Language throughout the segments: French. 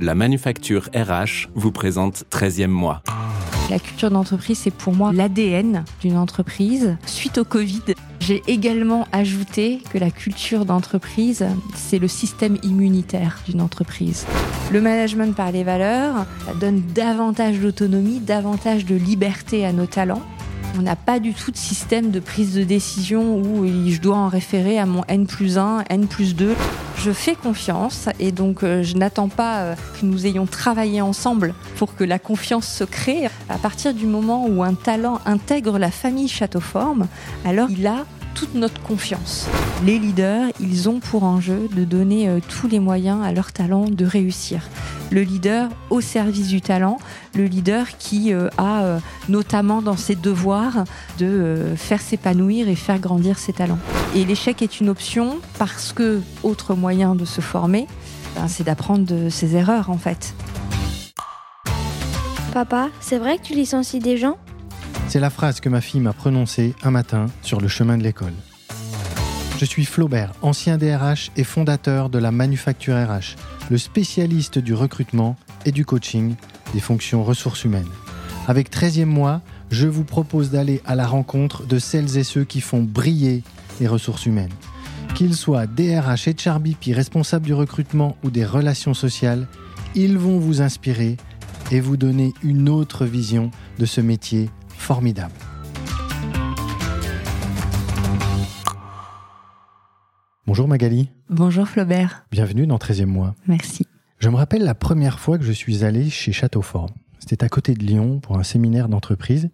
La manufacture RH vous présente 13e mois. La culture d'entreprise, c'est pour moi l'ADN d'une entreprise. Suite au Covid, j'ai également ajouté que la culture d'entreprise, c'est le système immunitaire d'une entreprise. Le management par les valeurs ça donne davantage d'autonomie, davantage de liberté à nos talents. On n'a pas du tout de système de prise de décision où je dois en référer à mon N plus 1, N plus 2. Je fais confiance et donc euh, je n'attends pas euh, que nous ayons travaillé ensemble pour que la confiance se crée. À partir du moment où un talent intègre la famille Châteauforme, alors il a toute notre confiance. Les leaders, ils ont pour enjeu de donner euh, tous les moyens à leur talent de réussir. Le leader au service du talent, le leader qui euh, a euh, notamment dans ses devoirs de faire s'épanouir et faire grandir ses talents. Et l'échec est une option parce que autre moyen de se former, ben, c'est d'apprendre de ses erreurs en fait. Papa, c'est vrai que tu licencies des gens? C'est la phrase que ma fille m'a prononcée un matin sur le chemin de l'école. Je suis Flaubert, ancien DRH et fondateur de la Manufacture RH, le spécialiste du recrutement et du coaching des fonctions ressources humaines. Avec 13e mois, je vous propose d'aller à la rencontre de celles et ceux qui font briller les ressources humaines. Qu'ils soient DRH et Charbipi, responsables du recrutement ou des relations sociales, ils vont vous inspirer et vous donner une autre vision de ce métier formidable. Bonjour Magali. Bonjour Flaubert. Bienvenue dans 13e mois. Merci. Je me rappelle la première fois que je suis allé chez Châteaufort. C'était à côté de Lyon pour un séminaire d'entreprise.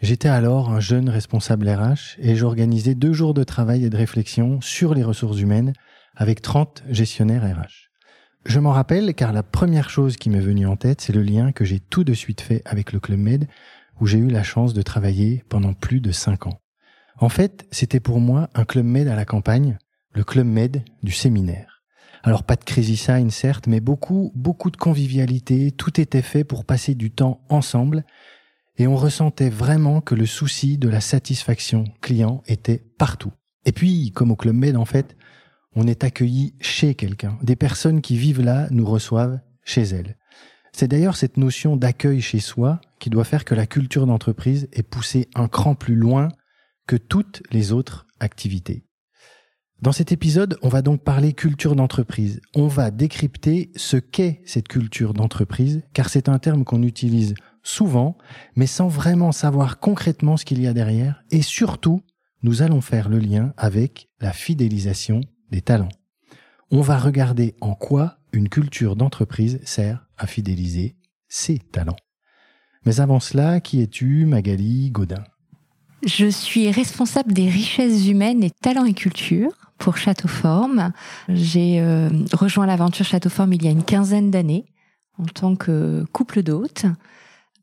J'étais alors un jeune responsable RH et j'organisais deux jours de travail et de réflexion sur les ressources humaines avec 30 gestionnaires RH. Je m'en rappelle car la première chose qui m'est venue en tête, c'est le lien que j'ai tout de suite fait avec le Club Med où j'ai eu la chance de travailler pendant plus de cinq ans. En fait, c'était pour moi un club med à la campagne, le club med du séminaire. Alors pas de crazy sign certes, mais beaucoup, beaucoup de convivialité, tout était fait pour passer du temps ensemble, et on ressentait vraiment que le souci de la satisfaction client était partout. Et puis, comme au club med en fait, on est accueilli chez quelqu'un. Des personnes qui vivent là nous reçoivent chez elles. C'est d'ailleurs cette notion d'accueil chez soi qui doit faire que la culture d'entreprise est poussée un cran plus loin que toutes les autres activités. Dans cet épisode, on va donc parler culture d'entreprise. On va décrypter ce qu'est cette culture d'entreprise, car c'est un terme qu'on utilise souvent, mais sans vraiment savoir concrètement ce qu'il y a derrière, et surtout, nous allons faire le lien avec la fidélisation des talents. On va regarder en quoi une culture d'entreprise sert à fidéliser ses talents. Mais avant cela, qui es-tu, Magali Godin? Je suis responsable des richesses humaines et talents et culture pour Châteauforme. J'ai euh, rejoint l'aventure Châteauforme il y a une quinzaine d'années en tant que couple d'hôtes.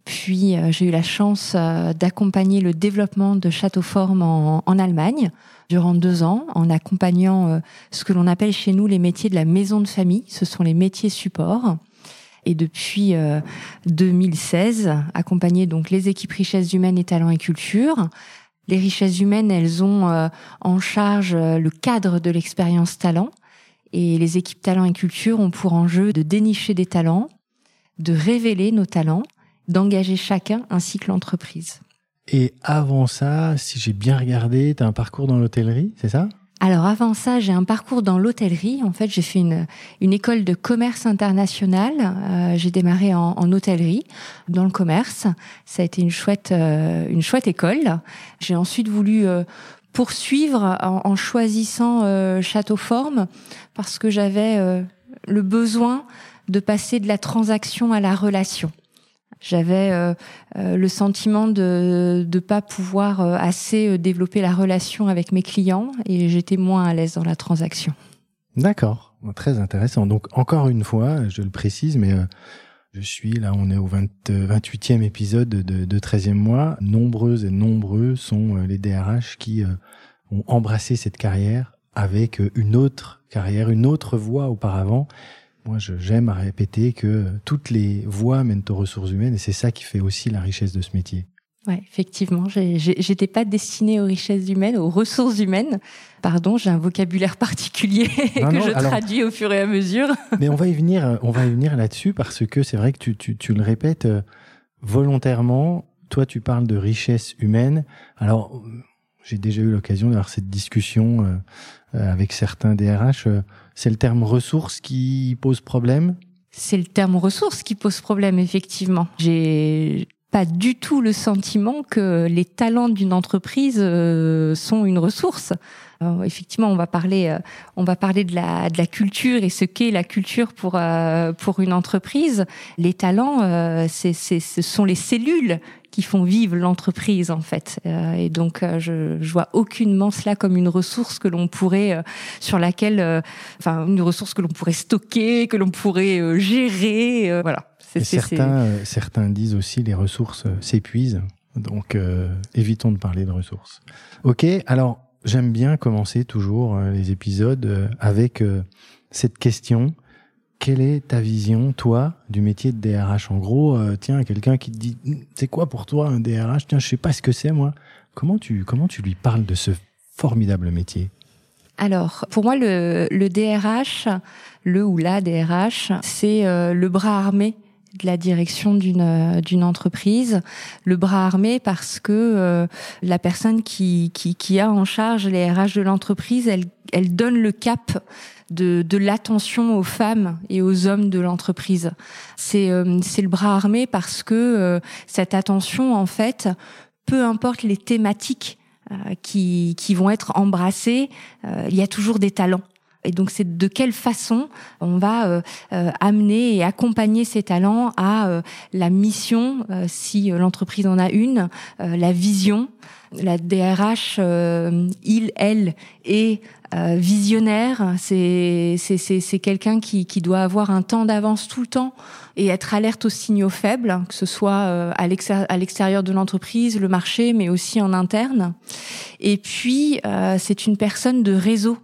Puis euh, j'ai eu la chance euh, d'accompagner le développement de Châteauforme en, en, Allemagne durant deux ans, en accompagnant ce que l'on appelle chez nous les métiers de la maison de famille. Ce sont les métiers supports et depuis 2016 euh, accompagner donc les équipes richesses humaines et talents et culture. Les richesses humaines, elles ont euh, en charge euh, le cadre de l'expérience talent et les équipes talents et culture ont pour enjeu de dénicher des talents, de révéler nos talents, d'engager chacun ainsi que l'entreprise. Et avant ça, si j'ai bien regardé, tu as un parcours dans l'hôtellerie, c'est ça? Alors avant ça, j'ai un parcours dans l'hôtellerie. En fait, j'ai fait une, une école de commerce international. Euh, j'ai démarré en, en, hôtellerie, dans le commerce. Ça a été une chouette, euh, une chouette école. J'ai ensuite voulu euh, poursuivre en, en choisissant euh, Château Forme parce que j'avais le besoin de passer de la transaction à la relation. J'avais euh, euh, le sentiment de ne pas pouvoir euh, assez développer la relation avec mes clients et j'étais moins à l'aise dans la transaction. D'accord, très intéressant. Donc encore une fois, je le précise, mais je suis là, on est au 20, 28e épisode de, de 13e mois. Nombreuses et nombreux sont les DRH qui ont embrassé cette carrière avec une autre carrière, une autre voie auparavant moi, j'aime à répéter que toutes les voies mènent aux ressources humaines et c'est ça qui fait aussi la richesse de ce métier. Ouais, effectivement, j'étais pas destinée aux richesses humaines, aux ressources humaines. Pardon, j'ai un vocabulaire particulier que je traduis au fur et à mesure. Mais on va y venir, on va y venir là-dessus parce que c'est vrai que tu, tu, tu, le répètes euh, volontairement. Toi, tu parles de richesse humaine. Alors, j'ai déjà eu l'occasion d'avoir cette discussion euh, euh, avec certains DRH. C'est le terme ressources qui pose problème c'est le terme ressources qui pose problème, effectivement. J'ai pas du tout le sentiment que les talents d'une entreprise euh, sont une ressource. effectivement, on va parler, euh, on va parler de la, de la culture et ce qu'est la culture pour euh, pour une entreprise. Les talents, c'est, c'est, ce sont les cellules qui font vivre l'entreprise en fait. et donc, je, je vois aucunement cela comme une ressource que l'on pourrait, sur laquelle, enfin, une ressource que l'on pourrait stocker, que l'on pourrait gérer, voilà certains, euh, certains disent aussi les ressources euh, s'épuisent. Donc, euh, évitons de parler de ressources. Ok, alors j'aime bien commencer toujours les épisodes avec cette question. Quelle est ta vision, toi, du métier de DRH En gros, tiens, quelqu'un qui te dit, c'est quoi pour toi un DRH Tiens, je sais pas ce que c'est, moi. Comment tu, comment tu lui parles de ce formidable métier? Alors, pour moi, le, le DRH, le ou la DRH, c'est le bras armé de la direction d'une euh, d'une entreprise, le bras armé parce que euh, la personne qui, qui, qui a en charge les RH de l'entreprise, elle elle donne le cap de, de l'attention aux femmes et aux hommes de l'entreprise. C'est euh, c'est le bras armé parce que cette attention en fait, peu importe les thématiques qui, qui vont être embrassées, il y a toujours des talents. Et donc, c'est de quelle façon on va euh, euh, amener et accompagner ces talents à euh, la mission, si l'entreprise en a une, la vision. La DRH, il, elle, est visionnaire. C'est c'est quelqu'un qui, qui doit avoir un temps d'avance tout le temps et être alerte aux signaux faibles, que ce soit à l'extérieur de l'entreprise, le marché, mais aussi en interne. Et puis, c'est une personne de réseau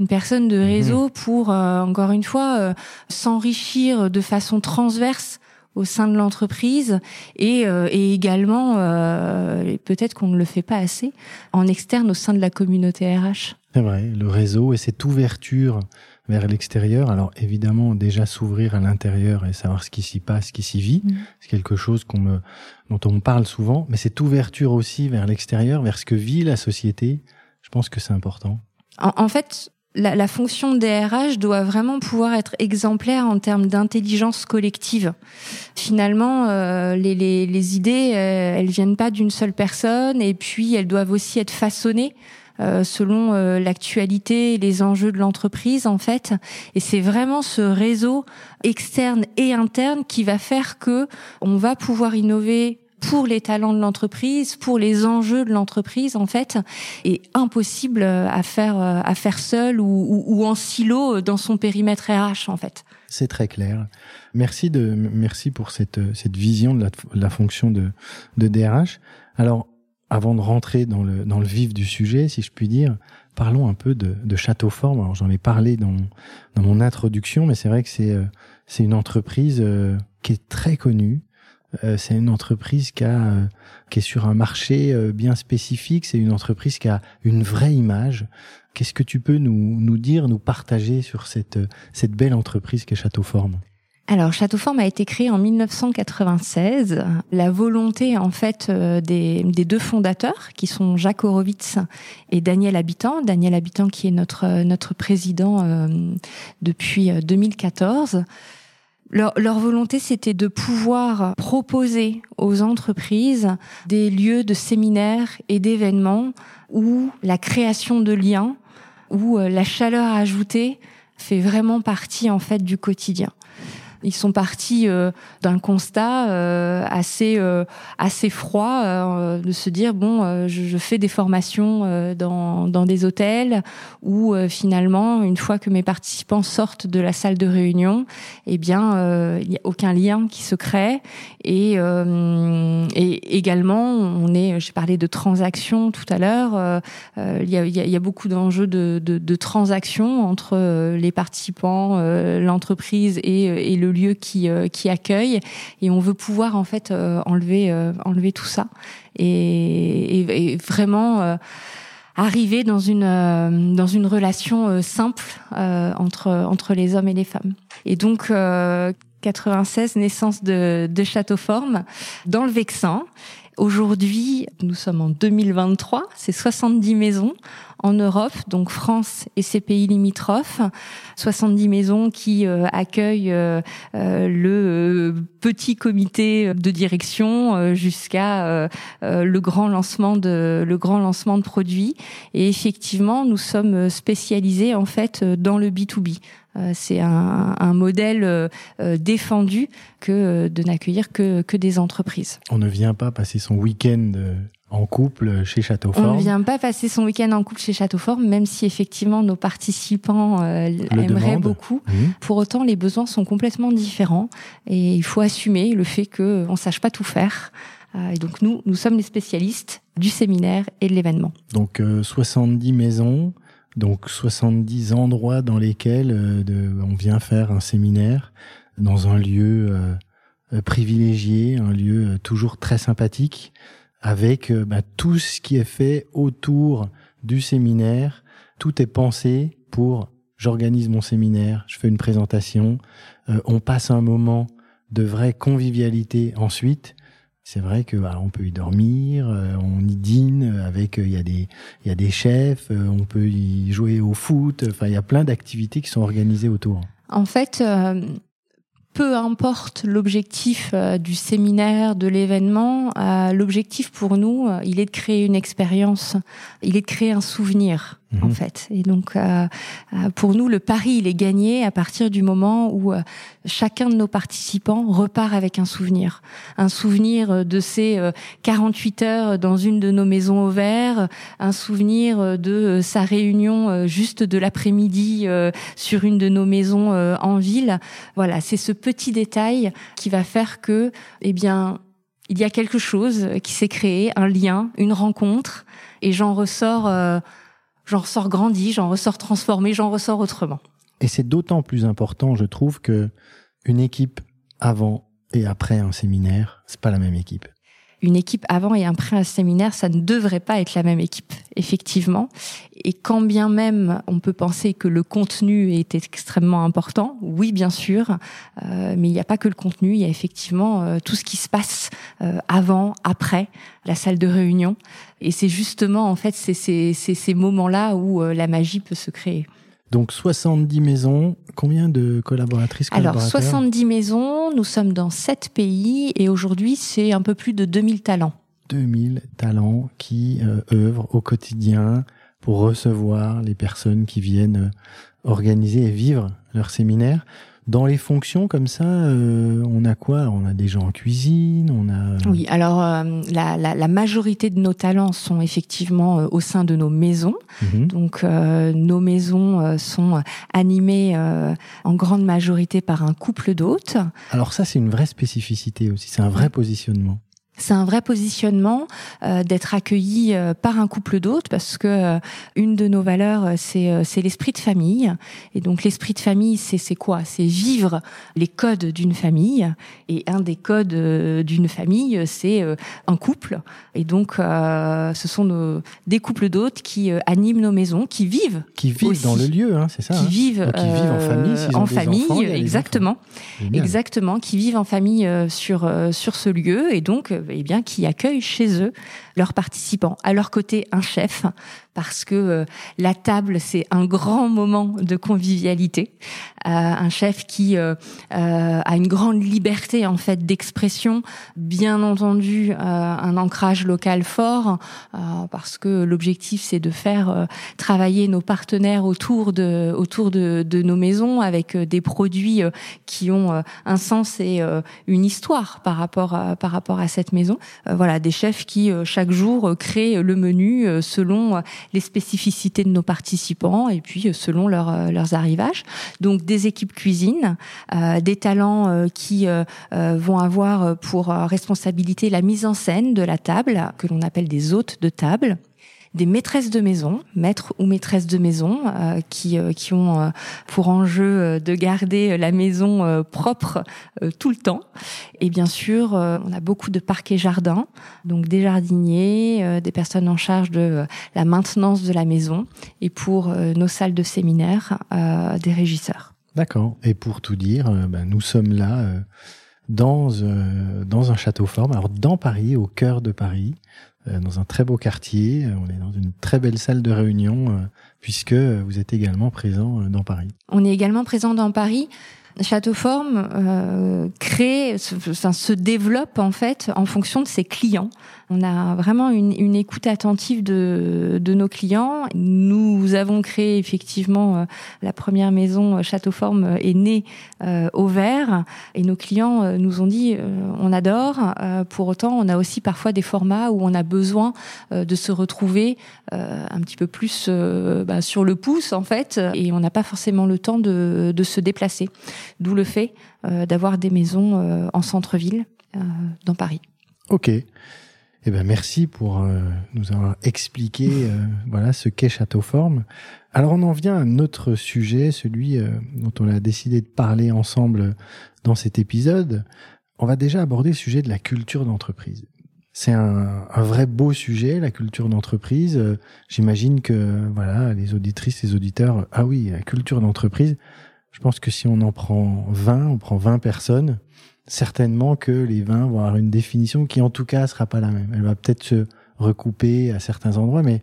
une personne de réseau mhm. pour, euh, encore une fois, euh, s'enrichir de façon transverse au sein de l'entreprise et, euh, et également, peut-être qu'on ne le fait pas assez, en externe au sein de la communauté RH. C'est vrai, le réseau et cette ouverture vers l'extérieur. Alors évidemment, déjà s'ouvrir à l'intérieur et savoir ce qui s'y passe, ce qui s'y vit, mhm. c'est quelque chose qu'on me, dont on me parle souvent. Mais cette ouverture aussi vers l'extérieur, vers ce que vit la société, je pense que c'est important. En, en, fait, la, la, fonction DRH doit vraiment pouvoir être exemplaire en termes d'intelligence collective. Finalement, euh, les, les, les, idées, euh, elles viennent pas d'une seule personne, et puis elles doivent aussi être façonnées. Euh, selon euh, l'actualité et les enjeux de l'entreprise en fait et c'est vraiment ce réseau externe et interne qui va faire que on va pouvoir innover pour les talents de l'entreprise, pour les enjeux de l'entreprise en fait, est impossible à faire à faire seul ou, ou, en silo dans son périmètre RH en fait. C'est très clair. Merci de merci pour cette cette vision de la, de la fonction de de DRH. Alors avant de rentrer dans le dans le vif du sujet, si je puis dire, parlons un peu de, de Château Forme. Alors j'en ai parlé dans dans mon introduction, mais c'est vrai que c'est euh, c'est une entreprise euh, qui est très connue, euh, c'est une entreprise euh, qui est sur un marché euh, bien spécifique. C'est une entreprise qui a une vraie image. Qu'est-ce que tu peux nous, dire, nous partager sur cette, belle entreprise qu'est Château Forme? Alors, Château Forme a été créé en 1996. La volonté, en fait, des, deux fondateurs, qui sont Jacques Horowitz et Daniel Habitant. Daniel Habitant, qui est notre président depuis 2014 leur, leur volonté, c'était de pouvoir proposer aux entreprises des lieux de séminaires et d'événements où la création de liens, où euh, la chaleur ajoutée fait vraiment partie en fait du quotidien. Ils sont partis euh, d'un constat euh, assez euh, assez froid de se dire bon, je, fais des formations dans dans des hôtels où finalement une fois que mes participants sortent de la salle de réunion, eh bien il n'y a aucun lien qui se crée. Et et également on est, j'ai parlé de transactions tout à l'heure, il y a, il y a beaucoup d'enjeux de, de, de transactions entre les participants, l'entreprise et, et le lieu qui qui accueille. Et on veut pouvoir en fait enlever enlever tout ça. Et, et, vraiment arriver dans une dans une relation simple entre entre les hommes et les femmes. Et donc 96 naissance de de Châteauforme dans le Vexin Aujourd'hui, nous sommes en 2023, c'est 70 maisons en Europe, donc France et ses pays limitrophes, 70 maisons qui euh, accueillent euh, euh, le petit comité de direction jusqu'à le grand lancement de le grand lancement de produits. Et effectivement, nous sommes spécialisés en fait dans le B2B. C'est un, un, modèle défendu que de n'accueillir que, que des entreprises. On ne vient pas passer son week-end en couple chez Châteaufort. On ne vient pas passer son week-end en couple chez Châteaufort, même si effectivement nos participants euh, aimeraient beaucoup. Pour autant, les besoins sont complètement différents et il faut assumer le fait qu'on ne sache pas tout faire. Euh, et donc nous, nous sommes les spécialistes du séminaire et de l'événement. Donc 70 euh, maisons, donc 70 endroits dans lesquels on vient faire un séminaire dans un lieu privilégié, un lieu toujours très sympathique avec euh, bah, tout ce qui est fait autour du séminaire. Tout est pensé pour j'organise mon séminaire, je fais une présentation, euh, on passe un moment de vraie convivialité ensuite. C'est vrai que bah, on peut y dormir, euh, on y dîne avec il y a des il y a des chefs, on peut y jouer au foot, enfin il y a plein d'activités qui sont organisées autour. En fait, peu importe l'objectif euh, du séminaire, de l'événement, euh, l'objectif pour nous, euh, il est de créer une expérience, il est de créer un souvenir en mhm. fait. Et donc, euh, euh, pour nous, le pari, il est gagné à partir du moment où euh, chacun de nos participants repart avec un souvenir. Un souvenir de ces 48 heures dans une de nos maisons au vert, un souvenir de sa réunion juste de l'après-midi sur une de nos maisons en ville. Voilà, c'est ce petit détail qui va faire que, eh bien, il y a quelque chose qui s'est créé, un lien, une rencontre, et j'en ressors j'en ressors grandi, j'en ressors transformé, j'en ressors autrement. Et c'est d'autant plus important, je trouve, que une équipe avant et après un séminaire, c'est pas la même équipe. Une équipe avant et après un séminaire, ça ne devrait pas être la même équipe, effectivement. Et quand bien même on peut penser que le contenu est extrêmement important, oui, bien sûr, euh, mais il n'y a pas que le contenu, il y a effectivement euh, tout ce qui se passe euh, avant, après la salle de réunion. Et c'est justement, en fait, c'est ces moments-là où la magie peut se créer. Donc 70 maisons, combien de collaboratrices Alors 70 maisons, nous sommes dans 7 pays et aujourd'hui c'est un peu plus de 2000 talents. 2000 talents qui euh, œuvrent au quotidien pour recevoir les personnes qui viennent euh, organiser et vivre leur séminaire. Dans les fonctions comme ça, euh, on a quoi? On a des gens en cuisine, on a. Euh, oui, alors euh, la, la, la, majorité de nos talents sont effectivement au sein de nos maisons. Mhm. Donc nos maisons sont animées en grande majorité par un couple d'hôtes. Alors ça, c'est une vraie spécificité aussi. C'est un vrai positionnement. C'est un vrai positionnement euh, d'être accueilli euh, par un couple d'hôtes parce que euh, une de nos valeurs c'est c'est l'esprit de famille. Et donc l'esprit de famille c'est c'est quoi? C'est vivre les codes d'une famille. Et un des codes d'une famille c'est un couple. Et donc ce sont nos, des couples d'hôtes qui animent nos maisons, qui vivent qui vivent dans le lieu, hein, c'est ça Qui hein. vivent qui vivent en famille, en famille exactement, exactement, qui vivent en famille sur sur ce lieu. Et donc eh bien, qui accueillent chez eux leurs participants. À leur côté, un chef, parce que euh, la table, c'est un grand moment de convivialité. Euh, un chef qui euh, a une grande liberté en fait d'expression, bien entendu un ancrage local fort, parce que l'objectif c'est de faire travailler nos partenaires autour de autour de, nos maisons avec des produits qui ont un sens et une histoire par rapport à, par rapport à cette maison. voilà, des chefs qui chaque jour créent le menu selon les spécificités de nos participants et puis euh, selon leur, euh, leurs arrivages. Donc des équipes cuisine, euh, des talents qui vont avoir pour responsabilité la mise en scène de la table, que l'on appelle des hôtes de table des maîtresses de maison, maîtres ou maîtresses de maison, qui, qui ont pour enjeu de garder la maison propre tout le temps. Et bien sûr, on a beaucoup de parquets jardins, donc des jardiniers, des personnes en charge de la maintenance de la maison, et pour nos salles de séminaire, des régisseurs. D'accord. Et pour tout dire, ben, nous sommes là dans, euh, dans un château forme, alors dans Paris, au cœur de Paris, euh, dans un très beau quartier. On est dans une très belle salle de réunion, euh, puisque vous êtes également présent dans Paris. On est également présent dans Paris. Château Forme euh, crée, se, se, développe en fait en fonction de ses clients. On a vraiment une, écoute attentive de, nos clients. Nous avons créé effectivement euh, la première maison euh, Château Forme euh, est née au vert et nos clients nous ont dit on adore. pour autant, on a aussi parfois des formats où on a besoin de se retrouver un petit peu plus bah, sur le pouce en fait et on n'a pas forcément le temps de se déplacer. D'où le fait d'avoir des maisons en centre-ville dans Paris. Ok. Eh ben merci pour euh, nous avoir expliqué euh, voilà ce qu'est Châteauforme. Alors on en vient à un autre sujet, celui euh, dont on a décidé de parler ensemble dans cet épisode. On va déjà aborder le sujet de la culture d'entreprise. C'est un, un, vrai beau sujet, la culture d'entreprise. J'imagine que voilà, les auditrices, les auditeurs, ah oui, la culture d'entreprise. Je pense que si on en prend 20, on prend 20 personnes, certainement que les vins vont avoir une définition qui en tout cas sera pas la même. Elle va peut-être se recouper à certains endroits, mais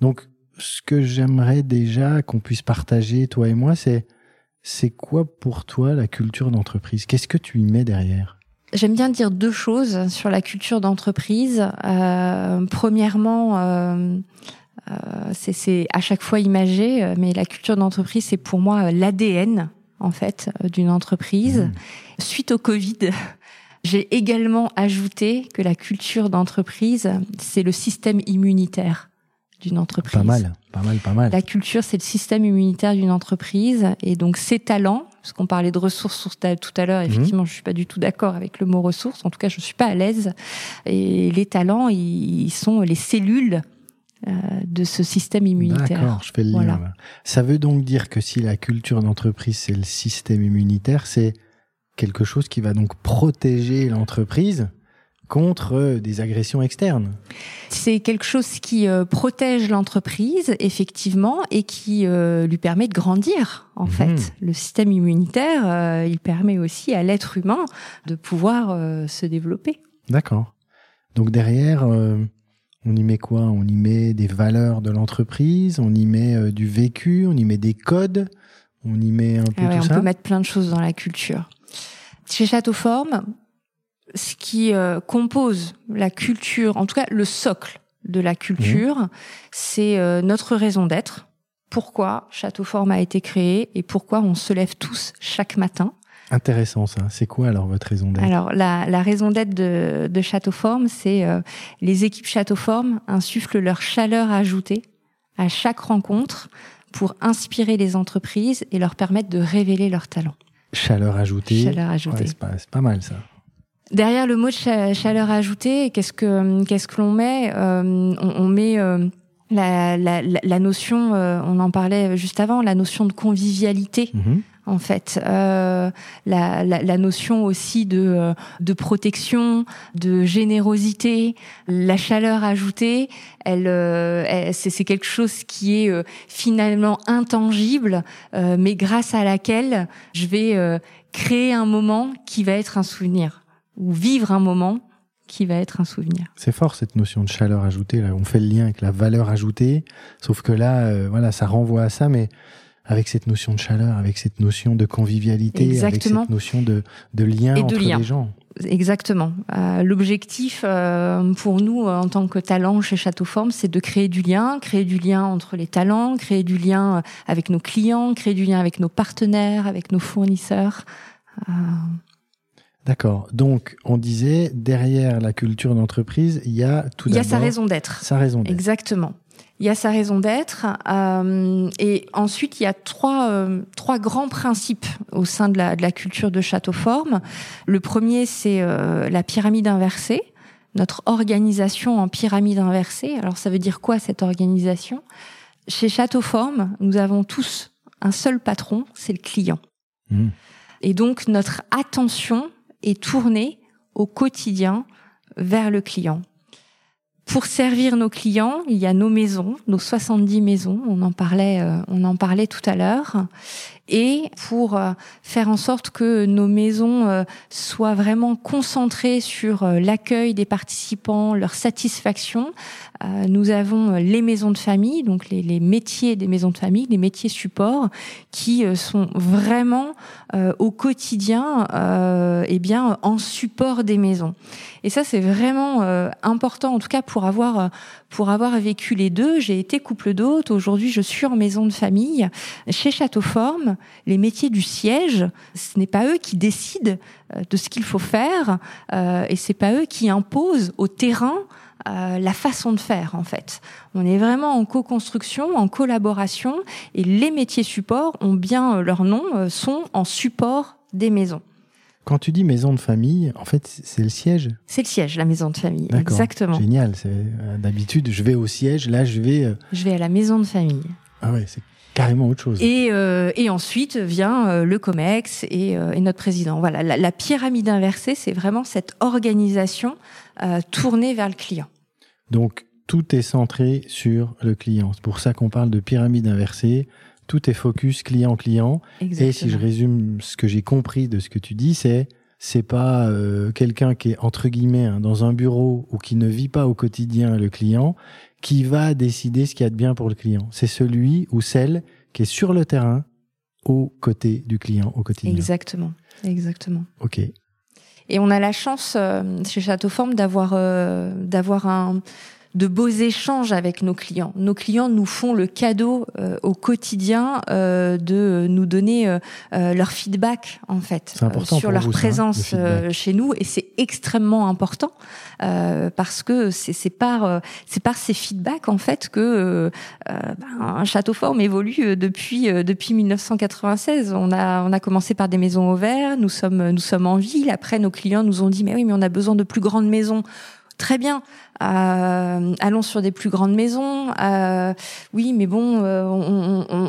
donc ce que j'aimerais déjà qu'on puisse partager toi et moi, c'est c'est quoi pour toi la culture d'entreprise? Qu'est-ce que tu y mets derrière? J'aime bien dire deux choses sur la culture d'entreprise. Euh, premièrement, euh, euh, c'est à chaque fois imagé, mais la culture d'entreprise, c'est pour moi l'ADN en fait euh, d'une entreprise. Mmh. Suite au Covid, j'ai également ajouté que la culture d'entreprise, c'est le système immunitaire d'une entreprise. Pas mal, pas mal, pas mal. La culture, c'est le système immunitaire d'une entreprise. Et donc, ces talents, parce qu'on parlait de ressources tout à l'heure, mmh. effectivement, je suis pas du tout d'accord avec le mot ressources. En tout cas, je suis pas à l'aise. Et les talents, ils sont les cellules de ce système immunitaire. D'accord, je fais le lien. Ça veut donc dire que si la culture d'entreprise, c'est le système immunitaire, c'est quelque chose qui va donc protéger l'entreprise contre des agressions externes. C'est quelque chose qui euh, protège l'entreprise, effectivement, et qui euh, lui permet de grandir, en mmh. fait. Le système immunitaire, il permet aussi à l'être humain de pouvoir se développer. D'accord. Donc derrière, on y met quoi? On y met des valeurs de l'entreprise, on y met euh, du vécu, on y met des codes, on y met un peu ah tout ça. On peut mettre plein de choses dans la culture. Chez Château Forme, ce qui euh, compose la culture, en tout cas le socle de la culture, mmh. c'est euh, notre raison d'être. Pourquoi Château Forme a été créé et pourquoi on se lève tous chaque matin Intéressant ça. C'est quoi alors votre raison d'être? Alors la, la, raison d'être de, de Châteauforme, c'est euh, les équipes Châteauforme insufflent leur chaleur ajoutée à chaque rencontre pour inspirer les entreprises et leur permettre de révéler leurs talents. Chaleur ajoutée. Chaleur ajoutée. c'est pas, pas, mal ça. Derrière le mot de chaleur ajoutée, qu'est-ce que qu'est-ce que l'on met? Euh, on, on, met euh, la, la, la, notion, euh, on en parlait juste avant, la notion de convivialité. Mm-hmm en fait. Euh, la, notion aussi de, euh, de protection, de générosité, la chaleur ajoutée, elle, euh, c'est quelque chose qui est finalement intangible, mais grâce à laquelle je vais créer un moment qui va être un souvenir ou vivre un moment qui va être un souvenir. C'est fort cette notion de chaleur ajoutée. On fait le lien avec la valeur ajoutée, sauf que là, voilà, ça renvoie à ça, mais avec cette notion de chaleur, avec cette notion de convivialité, avec cette notion de, de lien entre les gens. Exactement. Euh, L'objectif euh, pour nous en tant que talent chez Château Forme, c'est de créer du lien, créer du lien entre les talents, créer du lien euh, avec nos clients, créer du lien avec nos partenaires, avec nos fournisseurs. Euh... D'accord. Donc, on disait derrière la culture d'entreprise, il y a tout d'abord. Il y a sa raison d'être. Sa raison d'être. Exactement il y a sa raison d'être. Euh, et ensuite, il y a trois, euh, trois grands principes au sein de la, de la culture de Château Forme. Le premier, c'est euh, la pyramide inversée. notre organisation en pyramide inversée. Alors ça veut dire quoi cette organisation? Chez Châteauforme, nous avons tous un seul patron, c'est le client. Mmh. Et donc notre attention est tournée au quotidien vers le client. Pour servir nos clients, il y a nos maisons, nos 70 maisons, on en parlait, euh, on en parlait tout à l'heure, et pour euh, faire en sorte que nos maisons euh, soient vraiment concentrées sur l'accueil des participants, leur satisfaction, nous avons les maisons de famille, donc les, métiers des maisons de famille, les métiers supports, qui sont vraiment au quotidien, eh bien, en support des maisons. Et ça, c'est vraiment important, en tout cas pour avoir pour avoir vécu les deux. J'ai été couple d'hôtes. Aujourd'hui, je suis en maison de famille. Chez Châteauforme, les métiers du siège, ce n'est pas eux qui décident euh, de ce qu'il faut faire, euh, et c'est pas eux qui imposent au terrain euh, la façon de faire en fait. On est vraiment en co-construction, en collaboration, et les métiers supports ont bien leur nom, sont en support des maisons. Quand tu dis maison de famille, en fait, c'est le siège? C'est le siège, la maison de famille. Exactement. Génial. D'habitude, je vais au siège. Là, je vais. Je vais à la maison de famille. Ah ouais, c'est carrément autre chose. Et, euh, et ensuite vient le COMEX et, et, notre président. Voilà, la, la pyramide inversée, c'est vraiment cette organisation tournée vers le client. Donc, tout est centré sur le client. C'est pour ça qu'on parle de pyramide inversée tout est focus client-client. Et si je résume ce que j'ai compris de ce que tu dis, c'est c'est pas euh, quelqu'un qui est entre guillemets hein, dans un bureau ou qui ne vit pas au quotidien le client qui va décider ce qu'il y a de bien pour le client. C'est celui ou celle qui est sur le terrain aux côtés du client au quotidien. Exactement, exactement. Ok. Et on a la chance euh, chez Châteauforme d'avoir euh, d'avoir un de beaux échanges avec nos clients. Nos clients nous font le cadeau euh, au quotidien euh, de nous donner euh, leur feedback en fait sur leur présence chez nous et c'est extrêmement important parce que c'est par c'est par ces feedbacks en fait que ben, un château forme évolue depuis depuis 1996. On a on a commencé par des maisons au vert, nous sommes nous sommes en ville. Après nos clients nous ont dit mais oui mais on a besoin de plus grandes maisons très bien. Euh, allons sur des plus grandes maisons. Euh, oui, mais bon, euh,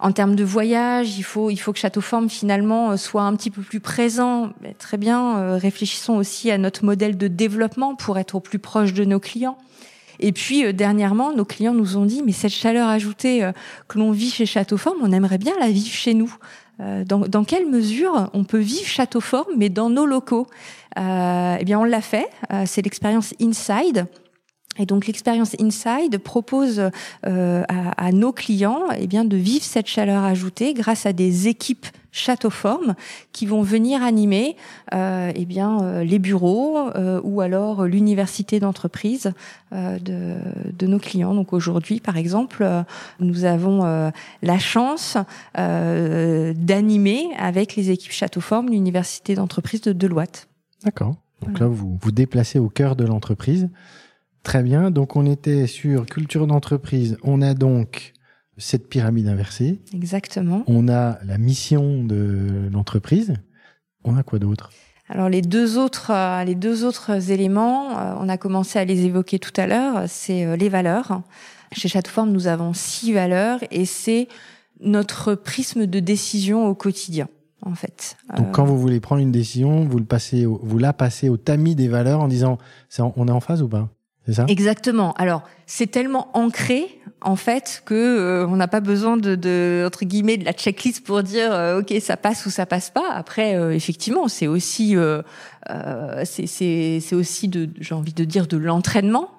en termes de voyage, il faut, il faut que Châteauforme finalement soit un petit peu plus présent. très bien. réfléchissons aussi à notre modèle de développement pour être au plus proche de nos clients. Et puis dernièrement, nos clients nous ont dit mais cette chaleur ajoutée que l'on vit chez Châteauforme, on aimerait bien la vivre chez nous. Dans, dans, quelle mesure on peut vivre Châteauforme mais dans nos locaux euh, eh bien, on l'a fait. Euh, c'est l'expérience Inside. Et donc l'expérience Inside propose euh, à, nos clients eh bien de vivre cette chaleur ajoutée grâce à des équipes châteauformes qui vont venir animer euh, eh bien les bureaux ou alors l'université d'entreprise de, de, nos clients. Donc aujourd'hui, par exemple, nous avons la chance d'animer avec les équipes châteauformes l'université d'entreprise de Deloitte. D'accord. Donc là, vous vous déplacez au cœur de l'entreprise. Très bien. Donc on était sur culture d'entreprise. On a donc cette pyramide inversée. Exactement. On a la mission de l'entreprise. On a quoi d'autre? Alors les deux autres, euh, les deux autres éléments, euh, on a commencé à les évoquer tout à l'heure, c'est euh, les valeurs. Chez Châteauforme, nous avons six valeurs et c'est notre prisme de décision au quotidien en fait. Donc quand vous voulez prendre une décision, vous le passez, vous la passez au tamis des valeurs en disant, on est en phase ou pas? C'est ça? Exactement. Alors c'est tellement ancré en fait que euh, on n'a pas besoin de, de, entre guillemets de la checklist pour dire euh, ok ça passe ou ça passe pas. Après euh, effectivement c'est aussi c'est aussi de j'ai envie de dire de l'entraînement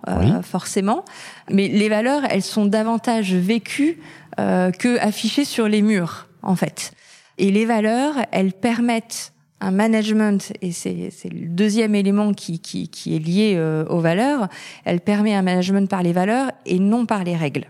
forcément. Mais les valeurs elles sont davantage vécues que affichées sur les murs en fait. Et les valeurs, elles permettent un management, et c'est le deuxième élément qui, qui, qui est lié euh, aux valeurs, elle permet un management par les valeurs et non par les règles.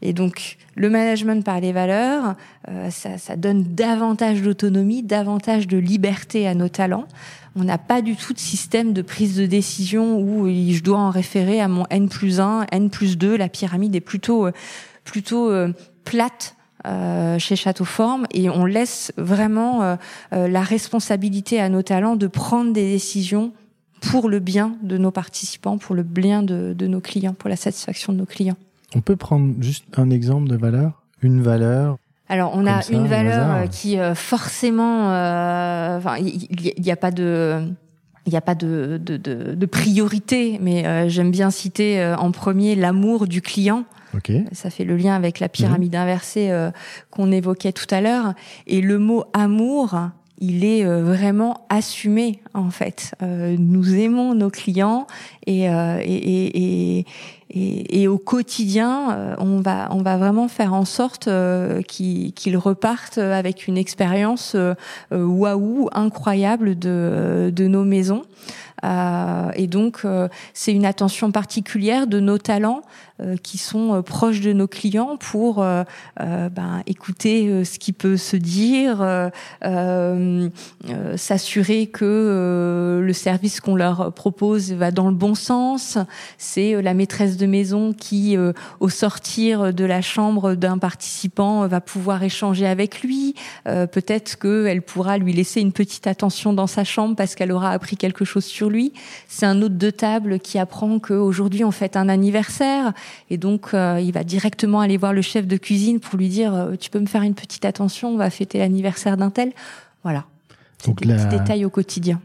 Et donc, le management par les valeurs, euh, ça, ça, donne davantage d'autonomie, davantage de liberté à nos talents. On n'a pas du tout de système de prise de décision où je dois en référer à mon N plus 1, N plus 2. La pyramide est plutôt, euh, plutôt plate euh, chez Châteauforme et on laisse vraiment euh, euh, la responsabilité à nos talents de prendre des décisions pour le bien de nos participants, pour le bien de, de nos clients, pour la satisfaction de nos clients. On peut prendre juste un exemple de valeur Une valeur alors on a une valeur qui forcément, il n'y a pas de il n'y a pas de, de, de, de priorité, mais euh, j'aime bien citer euh, en premier l'amour du client. Okay. Ça fait le lien avec la pyramide mhm. inversée euh, qu'on évoquait tout à l'heure. Et le mot amour, il est vraiment assumé en fait. nous aimons nos clients et, et, et, et, et, au quotidien, euh, on va on va vraiment faire en sorte euh, qu'ils repartent avec une expérience euh, waouh incroyable de de nos maisons. Euh, et donc, euh, c'est une attention particulière de nos talents euh, qui sont proches de nos clients pour ben, écouter ce qui peut se dire, s'assurer que le service qu'on leur propose va dans le bon sens. C'est la maîtresse de maison qui, au sortir de la chambre d'un participant, va pouvoir échanger avec lui. Peut-être qu'elle pourra lui laisser une petite attention dans sa chambre parce qu'elle aura appris quelque chose sur lui. C'est un hôte de table qui apprend qu'aujourd'hui on fête un anniversaire et donc euh, il va directement aller voir le chef de cuisine pour lui dire euh, tu peux me faire une petite attention, on va fêter l'anniversaire d'un tel. Voilà. Donc des petits détails au quotidien.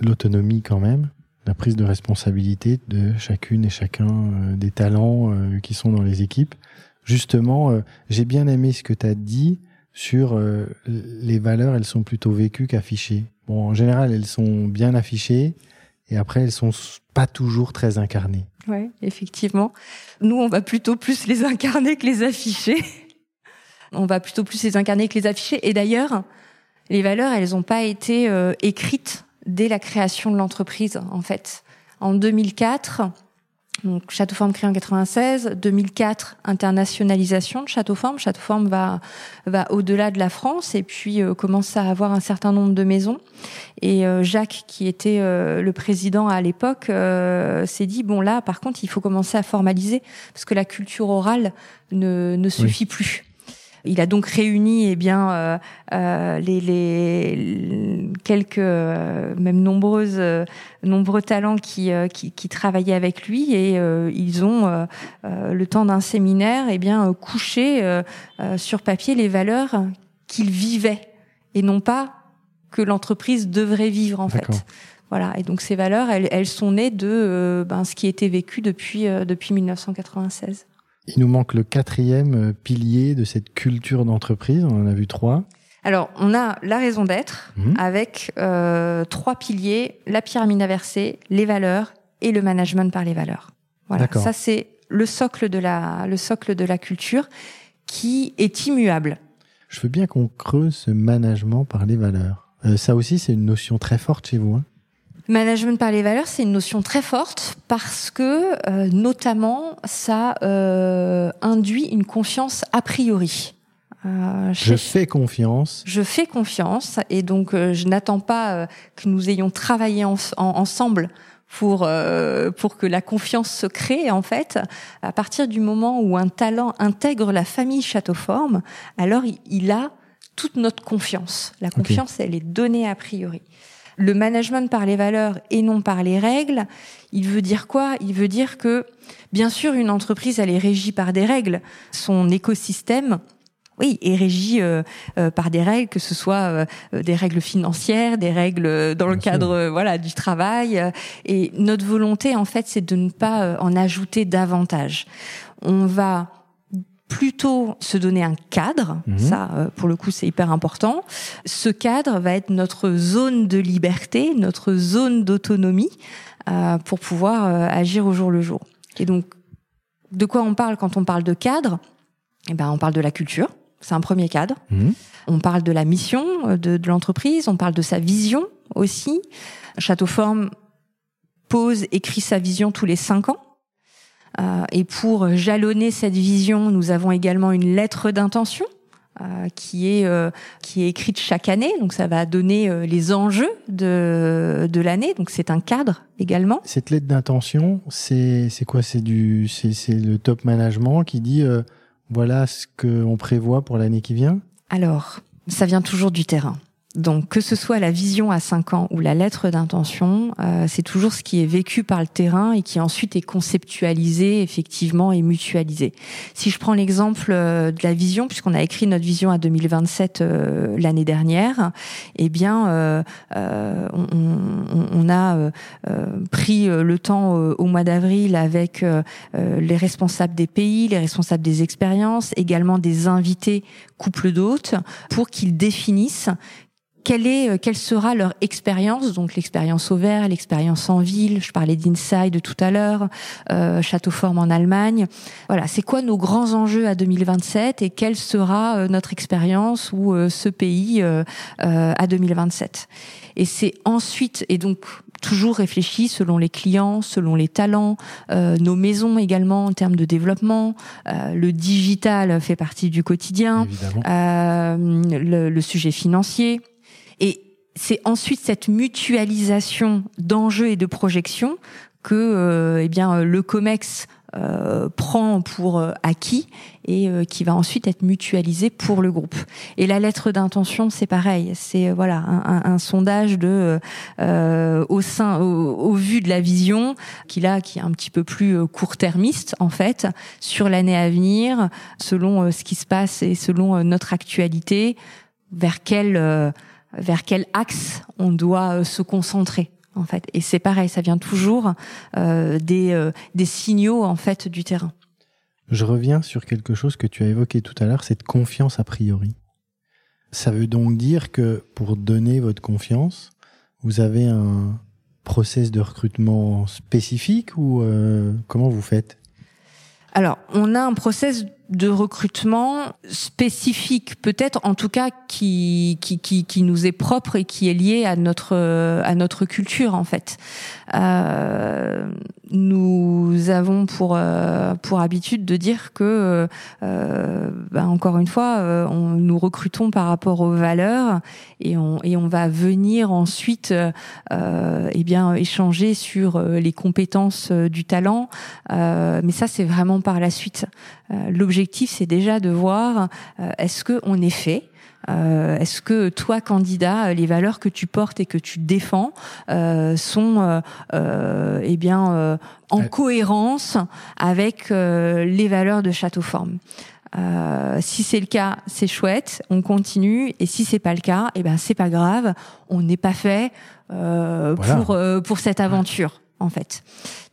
L'autonomie quand même, la prise de responsabilité de chacune et chacun euh, des talents qui sont dans les équipes. Justement, j'ai bien aimé ce que tu as dit sur les valeurs, elles sont plutôt vécues qu'affichées. Bon, en général, elles sont bien affichées, et après elles sont pas toujours très incarnées. Ouais, effectivement. Nous, on va plutôt plus les incarner que les afficher. on va plutôt plus les incarner que les afficher. Et d'ailleurs, les valeurs, elles n'ont pas été euh, écrites dès la création de l'entreprise, en fait. En 2004, donc Château Forme créé en 96, 2004 internationalisation de Château Forme. Château Forme va va au-delà de la France et puis euh, commence à avoir un certain nombre de maisons. Et euh, Jacques, qui était euh, le président à l'époque, s'est dit bon là, par contre, il faut commencer à formaliser parce que la culture orale ne ne suffit plus. Il a donc réuni eh bien euh, euh, les, les, quelques euh, même nombreuses nombreux talents qui, qui, qui travaillaient avec lui et ils ont le temps d'un séminaire eh bien couché sur papier les valeurs qu'il vivait et non pas que l'entreprise devrait vivre en fait. Voilà. Et donc ces valeurs, elles, elles sont nées de ben, ce qui était vécu depuis depuis 1996. Il nous manque le quatrième euh, pilier de cette culture d'entreprise. On en a vu trois. Alors, on a la raison d'être mhm. avec euh, trois piliers la pyramide inversée, les valeurs et le management par les valeurs. Voilà. Ça, c'est le socle de la le socle de la culture qui est immuable. Je veux bien qu'on creuse ce management par les valeurs. Euh, ça aussi, c'est une notion très forte chez vous. Hein Management par les valeurs, c'est une notion très forte parce que euh, notamment ça euh, induit une confiance a priori. Euh, je fais confiance. Je fais confiance et donc euh, je n'attends pas euh, que nous ayons travaillé en, ensemble pour pour que la confiance se crée en fait. À partir du moment où un talent intègre la famille Châteauforme, alors il, il a toute notre confiance. La confiance, elle est donnée a priori le management par les valeurs et non par les règles, il veut dire quoi? Il veut dire que, bien sûr, une entreprise, elle est régie par des règles. Son écosystème, oui, est régi euh, euh, par des règles, que ce soit euh, des règles financières, des règles dans le cadre voilà du travail. et notre volonté, en fait, c'est de ne pas en ajouter davantage. On va plutôt se donner un cadre, mhm. ça euh, pour le coup c'est hyper important. Ce cadre va être notre zone de liberté, notre zone d'autonomie euh, pour pouvoir euh, agir au jour le jour. Et donc de quoi on parle quand on parle de cadre? Eh ben on parle de la culture, c'est un premier cadre. Mhm. On parle de la mission de, de l'entreprise, on parle de sa vision aussi. Château Forme pose, écrit sa vision tous les cinq ans. Euh, et pour jalonner cette vision, nous avons également une lettre d'intention euh, qui est euh, qui est écrite chaque année. Donc ça va donner les enjeux de de l'année. Donc c'est un cadre également. Cette lettre d'intention, c'est c'est quoi? C'est du c'est c'est le top management qui dit voilà ce qu'on prévoit pour l'année qui vient? Alors ça vient toujours du terrain. Donc que ce soit la vision à 5 ans ou la lettre d'intention, euh, c'est toujours ce qui est vécu par le terrain et qui ensuite est conceptualisé effectivement et mutualisé. Si je prends l'exemple euh, de la vision, puisqu'on a écrit notre vision à 2027 euh, l'année dernière, eh bien euh, on, on, on, a pris le temps au mois d'avril avec les responsables des pays, les responsables des expériences, également des invités couples d'hôtes, pour qu'ils définissent quelle, est, euh, quelle sera leur expérience, donc l'expérience au vert, l'expérience en ville, je parlais d'Inside tout à l'heure, euh, Châteauforme en Allemagne. Voilà, c'est quoi nos grands enjeux à 2027 et quelle sera euh, notre expérience ou euh, ce pays à 2027. Et c'est ensuite, et donc toujours réfléchi selon les clients, selon les talents, nos maisons également en termes de développement. le digital fait partie du quotidien, le, le, sujet financier. Et c'est ensuite cette mutualisation d'enjeux et de projections que euh, eh bien le Comex euh, prend pour euh, acquis et euh, qui va ensuite être mutualisé pour le groupe. Et la lettre d'intention, c'est pareil. C'est voilà un, sondage de au sein, au, au, vu de la vision, qui là, qui est un petit peu plus court-termiste en fait, sur l'année à venir, selon ce qui se passe et selon notre actualité, vers quel vers quel axe on doit euh, se concentrer en fait. Et c'est pareil, ça vient toujours euh, des, euh, des signaux en fait du terrain. Je reviens sur quelque chose que tu as évoqué tout à l'heure, cette confiance a priori. Ça veut donc dire que pour donner votre confiance, vous avez un process de recrutement spécifique ou euh, comment vous faites? Alors, on a un process de recrutement spécifique, peut-être en tout cas qui, qui, qui, qui, nous est propre et qui est lié à notre, à notre culture en fait. Euh, nous avons pour, euh, pour habitude de dire que, euh, bah, encore une fois, on, nous recrutons par rapport aux valeurs et on, et on va venir ensuite eh bien, échanger sur les compétences du talent. mais ça, c'est vraiment par la suite. L'objectif c'est déjà de voir est-ce que on est fait. Euh, est-ce que toi, candidat, les valeurs que tu portes et que tu défends euh, sont eh bien en cohérence avec les valeurs de Châteauforme? Si c'est le cas, c'est chouette, on continue. Et si c'est pas le cas, eh ben c'est pas grave, on n'est pas fait pour pour cette aventure en fait.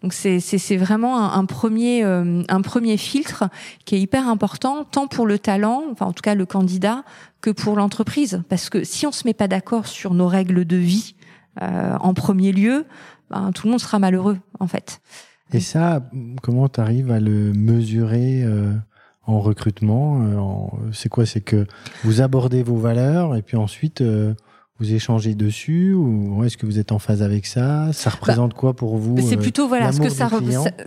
Donc c'est vraiment un, premier euh, un premier filtre qui est hyper important tant pour le talent, enfin en tout cas le candidat, que pour l'entreprise parce que si on se met pas d'accord sur nos règles de vie euh, en premier lieu, ben, tout le monde sera malheureux en fait. Et ça, comment tu arrives à le mesurer euh, en recrutement C'est quoi? C'est que vous abordez vos valeurs et puis ensuite vous échangez dessus ou est-ce que vous êtes en phase avec ça? Ça représente bah, quoi pour vous C'est euh, plutôt voilà ce que ça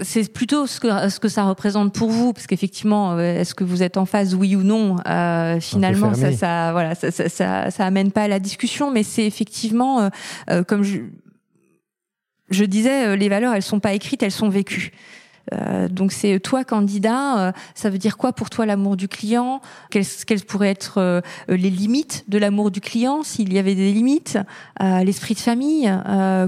c'est plutôt ce que ce que ça représente pour vous parce qu'effectivement euh, est-ce que vous êtes en phase oui ou non euh, finalement ça ça voilà ça, ça, ça ça amène pas à la discussion mais c'est effectivement euh, euh comme je je disais les valeurs elles sont pas écrites elles sont vécues. Euh, donc c'est toi candidat, euh, ça veut dire quoi pour toi l'amour du client? Quelles, pourraient être euh, les limites de l'amour du client s'il y avait des limites L'esprit de famille,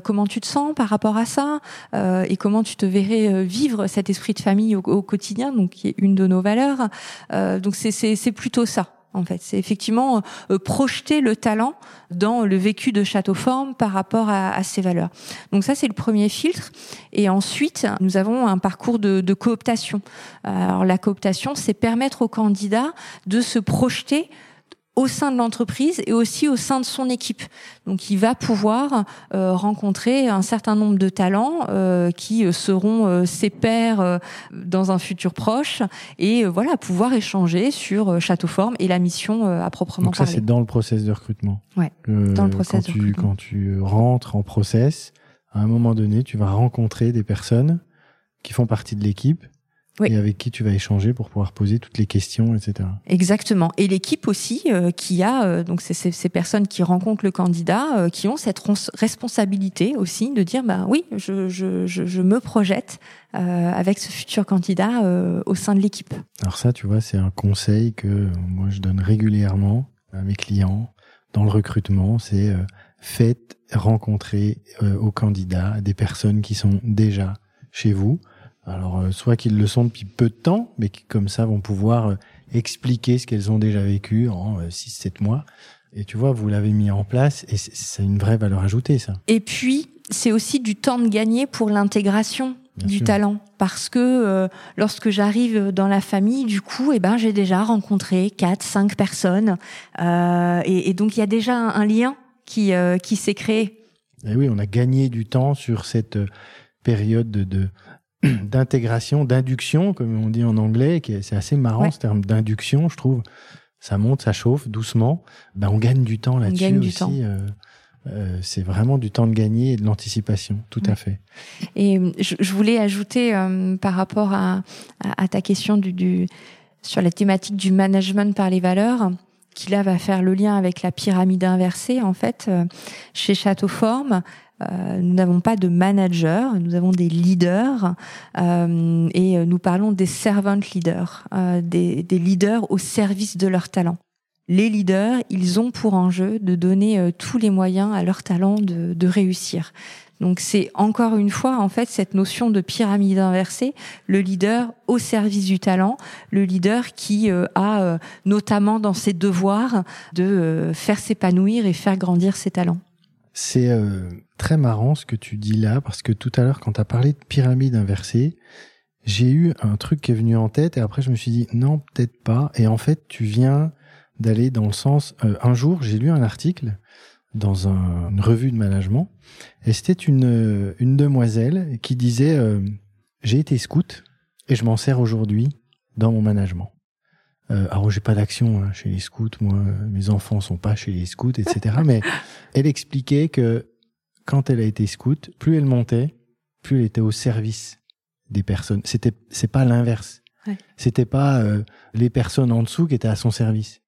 comment tu te sens par rapport à ça? Et comment tu te verrais vivre cet esprit de famille au, au, quotidien Donc qui est une de nos valeurs? donc c'est plutôt ça en fait. C'est effectivement euh, projeter le talent dans le vécu de Châteauforme par rapport à, à ces valeurs. Donc ça, c'est le premier filtre. Et ensuite, nous avons un parcours de, de cooptation. Alors la cooptation, c'est permettre aux candidats de se projeter au sein de l'entreprise et aussi au sein de son équipe. Donc il va pouvoir euh, rencontrer un certain nombre de talents euh, qui euh, seront euh, ses pairs dans un futur proche et voilà pouvoir échanger sur Châteauforme et la mission à proprement Donc ça c'est dans le process de recrutement. Ouais. dans le process quand de tu, recrutement. Quand tu rentres en process, à un moment donné, tu vas rencontrer des personnes qui font partie de l'équipe oui. et avec qui tu vas échanger pour pouvoir poser toutes les questions, etc. Exactement. Et l'équipe aussi euh, qui a euh, donc c'est ces personnes qui rencontrent le candidat, euh, qui ont cette responsabilité aussi de dire bah oui, je, je, je, je me projette avec ce futur candidat au sein de l'équipe. Alors ça, tu vois, c'est un conseil que moi je donne régulièrement à mes clients dans le recrutement, c'est faites rencontrer aux candidats des personnes qui sont déjà chez vous. Alors, soit qu'ils le sont depuis peu de temps, mais qui comme ça vont pouvoir expliquer ce qu'elles ont déjà vécu en 6-7 mois. Et tu vois, vous l'avez mis en place et c'est une vraie valeur ajoutée, ça. Et puis, c'est aussi du temps de gagner pour l'intégration du talent parce que euh, lorsque j'arrive dans la famille du coup eh ben j'ai déjà rencontré quatre cinq personnes euh, et, et, donc il y a déjà un, lien qui euh, qui s'est créé et oui on a gagné du temps sur cette euh, période de d'intégration d'induction comme on dit en anglais qui c'est assez marrant ce terme d'induction je trouve. Ça monte ça chauffe doucement. Ben on gagne du temps là-dessus aussi euh, c'est vraiment du temps de gagner et de l'anticipation, tout à fait. Et euh, je, voulais ajouter euh, par rapport à, à, ta question du, du, sur la thématique du management par les valeurs, qui là va faire le lien avec la pyramide inversée. En fait, chez Château Forme, nous n'avons pas de manager, nous avons des leaders et nous parlons des servant leaders, des, leaders au service de leur talent les leaders, ils ont pour enjeu de donner euh, tous les moyens à leur talent de, réussir. Donc c'est encore une fois en fait cette notion de pyramide inversée, le leader au service du talent, le leader qui euh, a euh, notamment dans ses devoirs de faire s'épanouir et faire grandir ses talents. C'est très marrant ce que tu dis là parce que tout à l'heure quand tu as parlé de pyramide inversée, j'ai eu un truc qui est venu en tête et après je me suis dit non, peut-être pas et en fait tu viens d'aller dans le sens. Euh, un jour, j'ai lu un article dans un, une revue de management, et c'était une, euh, une demoiselle qui disait euh, J'ai été scout et je m'en sers aujourd'hui dans mon management. Euh, alors, j'ai pas d'action hein, chez les scouts, moi, mes enfants sont pas chez les scouts, etc. mais elle expliquait que quand elle a été scout, plus elle montait, plus elle était au service des personnes. C'était, c'est pas l'inverse. Ouais. C'était pas les personnes en dessous qui étaient à son service.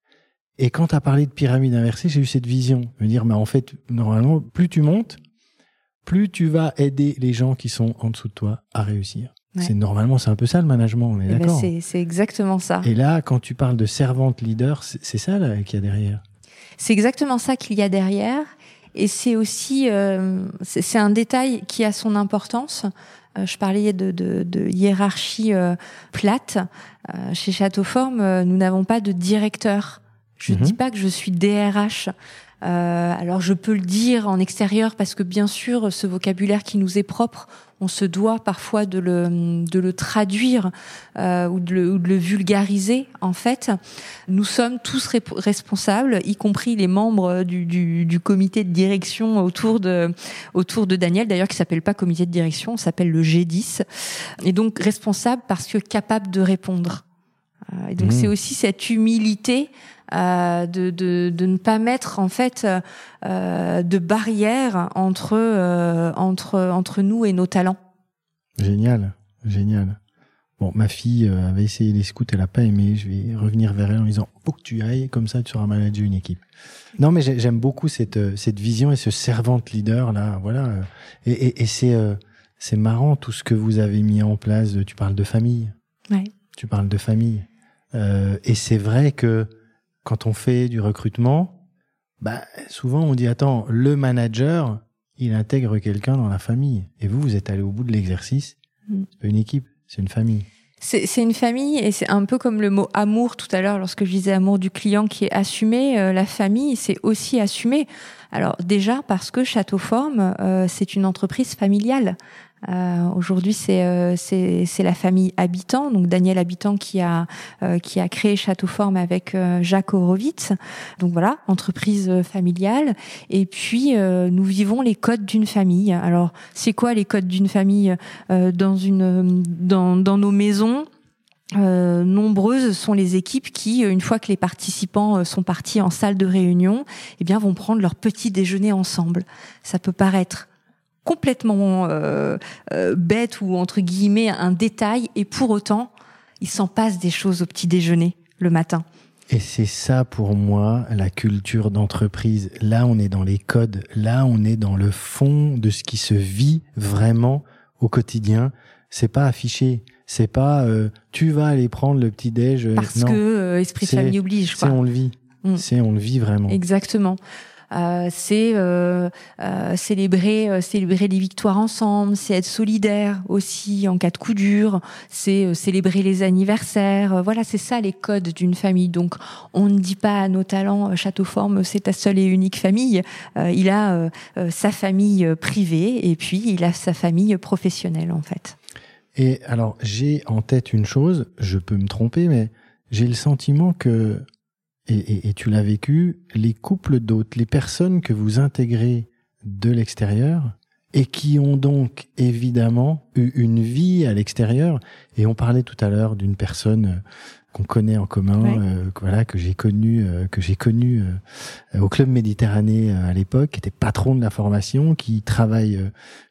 Et quand tu as parlé de pyramide inversée, j'ai eu cette vision. Me dire, mais en fait, normalement, plus tu montes, plus tu vas aider les gens qui sont en dessous de toi à réussir. C'est normalement, c'est un peu ça le management, on est eh ben, d'accord. c'est exactement ça. Et là, quand tu parles de servante leader, c'est ça qu'il y a derrière. C'est exactement ça qu'il y a derrière. Et c'est aussi, euh, c'est un détail qui a son importance. Euh, je parlais de, de, de hiérarchie euh, plate. Euh, chez Château Forme, nous n'avons pas de directeur. Je ne dis mhm. pas que je suis DRH. Euh, alors je peux le dire en extérieur parce que bien sûr ce vocabulaire qui nous est propre, on se doit parfois de le, de le traduire euh, ou, de le, ou, de le, vulgariser. En fait, nous sommes tous responsables, y compris les membres du, du, du, comité de direction autour de, autour de Daniel, d'ailleurs qui s'appelle pas comité de direction, on s'appelle le G10, et donc responsable parce que capable de répondre. Euh, et donc mmh. c'est aussi cette humilité euh, de, de, de, ne pas mettre en fait euh, de barrière entre, euh, entre, entre nous et nos talents. Génial, génial. Bon, ma fille avait essayé les scouts, elle a pas aimé. Je vais revenir vers elle en disant faut que tu ailles, comme ça tu seras manager une équipe. Non, mais j'aime beaucoup cette cette vision et ce servante leader là. Voilà. Et, et, et c'est c'est marrant tout ce que vous avez mis en place. Tu parles de famille. Ouais. Tu parles de famille. Euh, et c'est vrai que quand on fait du recrutement, bah, souvent on dit attends, le manager, il intègre quelqu'un dans la famille. Et vous, vous êtes allé au bout de l'exercice. Mm. C'est pas une équipe, c'est une famille. C'est une famille et c'est un peu comme le mot amour tout à l'heure lorsque je disais amour du client qui est assumé. Euh, la famille, c'est aussi assumé. Alors déjà parce que Château Forme, euh, c'est une entreprise familiale. Euh, Aujourd'hui, c'est euh, la famille Habitant, donc Daniel Habitant qui a euh, qui a créé Château Forme avec euh, Jacques Horowitz. Donc voilà, entreprise familiale. Et puis nous vivons les codes d'une famille. Alors c'est quoi les codes d'une famille dans une dans dans nos maisons? Euh, nombreuses sont les équipes qui, une fois que les participants sont partis en salle de réunion, eh bien, vont prendre leur petit déjeuner ensemble. Ça peut paraître complètement euh, euh, bête ou entre guillemets un détail et pour autant il s'en passe des choses au petit déjeuner le matin. Et c'est ça pour moi la culture d'entreprise. Là on est dans les codes, là on est dans le fond de ce qui se vit vraiment au quotidien. C'est pas affiché, c'est pas euh, tu vas aller prendre le petit déj. Parce que esprit de famille oblige. Quoi. on le vit. Mm. C'est on le vit vraiment. Exactement. Euh, c'est euh, euh, célébrer célébrer les victoires ensemble, c'est être solidaire aussi en cas de coup dur, c'est célébrer les anniversaires. Voilà, c'est ça les codes d'une famille. Donc on ne dit pas à nos talents Château Forme c'est ta seule et unique famille. il a sa famille privée et puis il a sa famille professionnelle en fait. Et alors j'ai en tête une chose, je peux me tromper, mais j'ai le sentiment que et, tu l'as vécu, les couples d'hôtes, les personnes que vous intégrez de l'extérieur et qui ont donc évidemment eu une vie à l'extérieur. Et on parlait tout à l'heure d'une personne euh, qu'on connaît en commun, euh, voilà que j'ai connu, euh, que j'ai connu au club Méditerranée à l'époque, qui était patron de la formation, qui travaille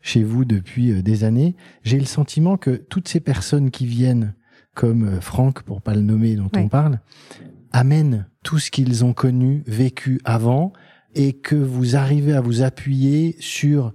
chez vous depuis des années. J'ai le sentiment que toutes ces personnes qui viennent, comme Franck pour pas le nommer, dont on parle, amènent tout ce qu'ils ont connu, vécu avant, et que vous arrivez à vous appuyer sur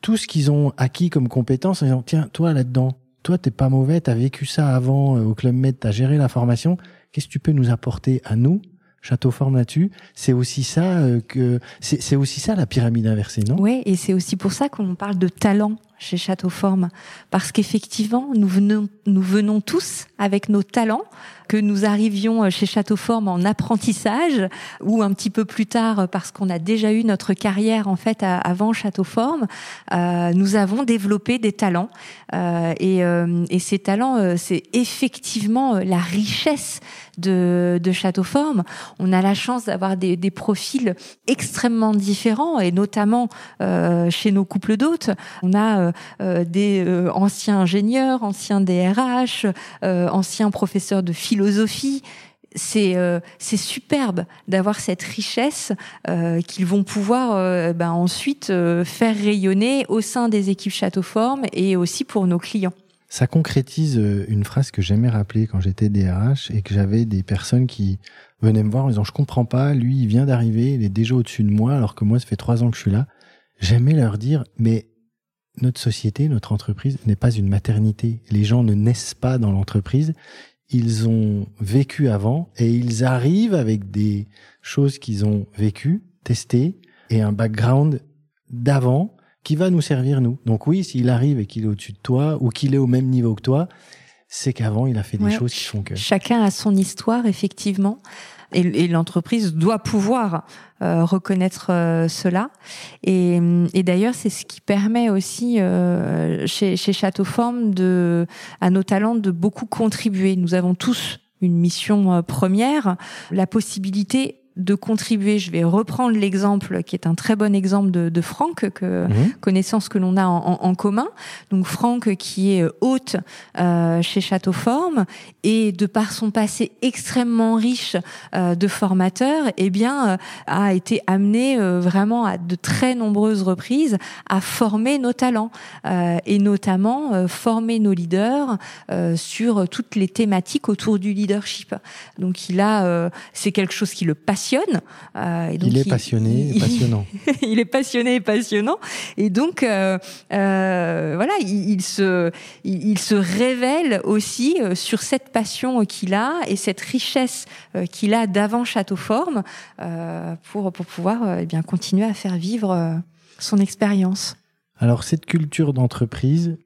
tout ce qu'ils ont acquis comme compétences en disant, tiens, toi là-dedans, toi t'es pas mauvais, t'as vécu ça avant euh, au Club Med, t'as géré la formation, qu'est-ce que tu peux nous apporter à nous Château Forme là-dessus, c'est aussi ça euh, que c'est aussi ça la pyramide inversée, non? Oui, et c'est aussi pour ça qu'on parle de talent chez Château Forme, parce qu'effectivement, nous venons, tous avec nos talents, que nous arrivions chez Château Forme en apprentissage ou un petit peu plus tard parce qu'on a déjà eu notre carrière en fait avant Château Forme, euh, nous avons développé des talents euh, et, euh, ces talents, euh, c'est effectivement la richesse de, de Château Forme. On a la chance d'avoir des, profils extrêmement différents et notamment euh, chez nos couples d'hôtes, on a euh, des anciens ingénieurs, anciens DRH, anciens professeurs de philosophie. C'est euh, superbe d'avoir cette richesse euh, qu'ils vont pouvoir euh, ben, ensuite faire rayonner au sein des équipes Château Forme et aussi pour nos clients. Ça concrétise une phrase que j'aimais rappeler quand j'étais DRH et que j'avais des personnes qui venaient me voir en disant je comprends pas, lui il vient d'arriver, il est déjà au-dessus de moi alors que moi ça fait trois ans que je suis là. J'aimais leur dire mais notre société, notre entreprise n'est pas une maternité. Les gens ne naissent pas dans l'entreprise, ils ont vécu avant et ils arrivent avec des choses qu'ils ont vécues, testées et un background d'avant qui va nous servir nous. Donc oui, s'il arrive et qu'il est au-dessus de toi ou qu'il est au même niveau que toi, c'est qu'avant il a fait des choses qui font que chacun a son histoire effectivement et, l'entreprise doit pouvoir euh, reconnaître euh, cela. Et, d'ailleurs, c'est ce qui permet aussi euh, chez, chez Château de, à nos talents de beaucoup contribuer. Nous avons tous une mission première, la possibilité de contribuer. Je vais reprendre l'exemple qui est un très bon exemple de, de Franck, que mhm. connaissance que l'on a en, en, commun. Donc Franck qui est hôte euh, chez Château Forme et de par son passé extrêmement riche euh, de formateur, eh bien euh, a été amené euh, vraiment à de très nombreuses reprises à former nos talents euh, et notamment former nos leaders sur toutes les thématiques autour du leadership. Donc il a, c'est quelque chose qui le euh, et donc il est passionné et passionnant. il est passionné et passionnant. Et donc, euh, euh, voilà, il, se, il, se révèle aussi sur cette passion qu'il a et cette richesse qu'il a d'avant Château Forme pour, pour pouvoir eh bien, continuer à faire vivre son expérience. Alors, cette culture d'entreprise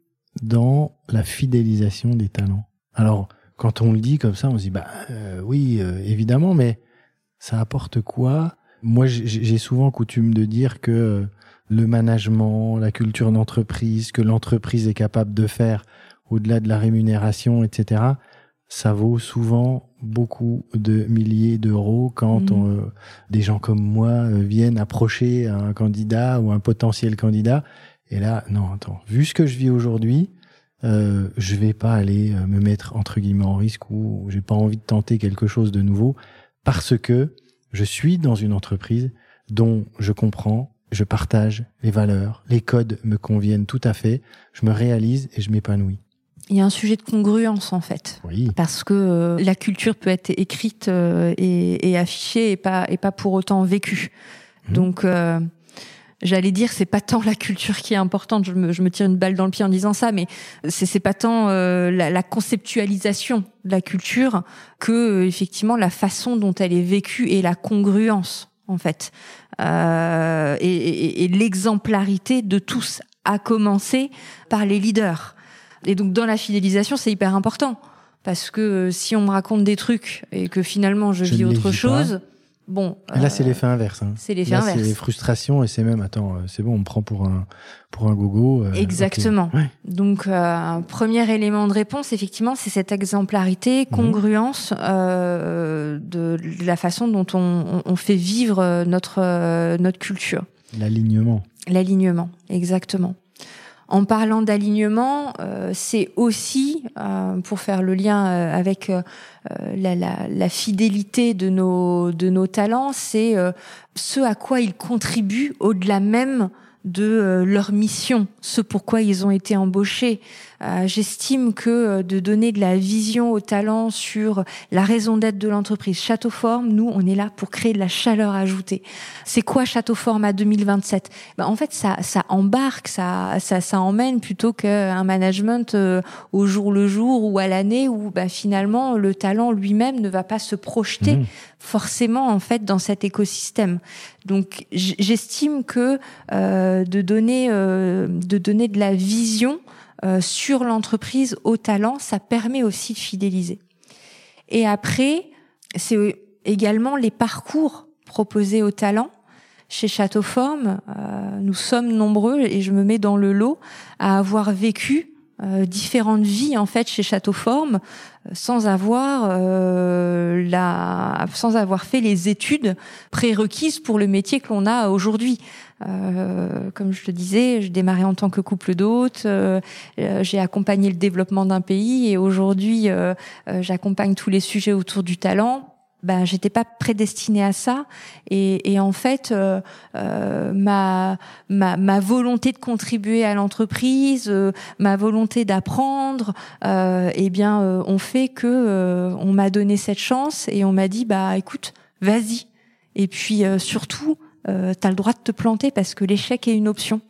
dans la fidélisation des talents. Alors, quand on le dit comme ça, on se dit, bah oui, évidemment, mais ça apporte quoi? Moi, j'ai souvent coutume de dire que le management, la culture d'entreprise, que l'entreprise est capable de faire au-delà de la rémunération, etc., ça vaut souvent beaucoup de milliers d'euros quand mmh. euh, des gens comme moi euh, viennent approcher un candidat ou un potentiel candidat. Et là, non, attends, vu ce que je vis aujourd'hui, euh, je vais pas aller euh, me mettre entre guillemets en risque ou j'ai pas envie de tenter quelque chose de nouveau parce que je suis dans une entreprise dont je comprends, je partage les valeurs, les codes me conviennent tout à fait, je me réalise et je m'épanouis. Il y a un sujet de congruence en fait, oui. parce que euh, la culture peut être écrite euh, et, affichée et pas et pas pour autant vécue. Mmh. Donc euh, j'allais dire c'est pas tant la culture qui est importante. Je me, je me, tire une balle dans le pied en disant ça mais c'est c'est pas tant euh, la, la, conceptualisation de la culture que euh, effectivement la façon dont elle est vécue et la congruence en fait. Euh, et, et, et l'exemplarité de tous à commencer par les leaders. Et donc dans la fidélisation c'est hyper important. Parce que euh, si on me raconte des trucs et que finalement je, je vis autre chose pas Bon. là, c'est euh, l'effet inverse. Hein. C'est l'effet inverse. C'est frustration et c'est même, attends, euh, c'est bon, on me prend pour un, pour un gogo. Euh, Exactement. Okay. Ouais. Donc, euh, premier élément de réponse, effectivement, c'est cette exemplarité, mhm. congruence de, de, la façon dont on, on fait vivre notre, notre culture. L'alignement. L'alignement, exactement. En parlant d'alignement, euh, c'est aussi, euh, pour faire le lien euh, avec la, fidélité de nos, de nos talents, c'est ce à quoi ils contribuent au-delà même de leur mission, ce pourquoi ils ont été embauchés. Euh, J'estime que euh, de donner de la vision au talent sur la raison d'être de l'entreprise Châteauforme, nous, on est là pour créer de la chaleur ajoutée. C'est quoi Châteauforme à 2027 ben, En fait, ça, ça embarque, ça, ça, ça emmène plutôt qu'un management euh, au jour le jour ou à l'année où ben, finalement le talent lui-même ne va pas se projeter mmh. forcément en fait dans cet écosystème. Donc j'estime que euh, de donner euh, de donner de la vision sur l'entreprise au talent, ça permet aussi de fidéliser. Et après, c'est également les parcours proposés aux talents. Chez Châteauforme, euh, nous sommes nombreux et je me mets dans le lot à avoir vécu euh, différentes vies en fait chez Châteauforme euh, sans avoir euh, la sans avoir fait les études prérequises pour le métier que l'on a aujourd'hui. Euh, comme je le disais, j'ai démarré en tant que couple d'hôtes, euh, j'ai accompagné le développement d'un pays et aujourd'hui j'accompagne tous les sujets autour du talent ben j'étais pas prédestinée à ça. Et, et en fait euh, euh, ma, ma, ma volonté de contribuer à l'entreprise euh, ma volonté d'apprendre euh, eh bien euh, on fait que on m'a donné cette chance et on m'a dit bah écoute vas-y. Et puis surtout euh, tu as le droit de te planter parce que l'échec est une option.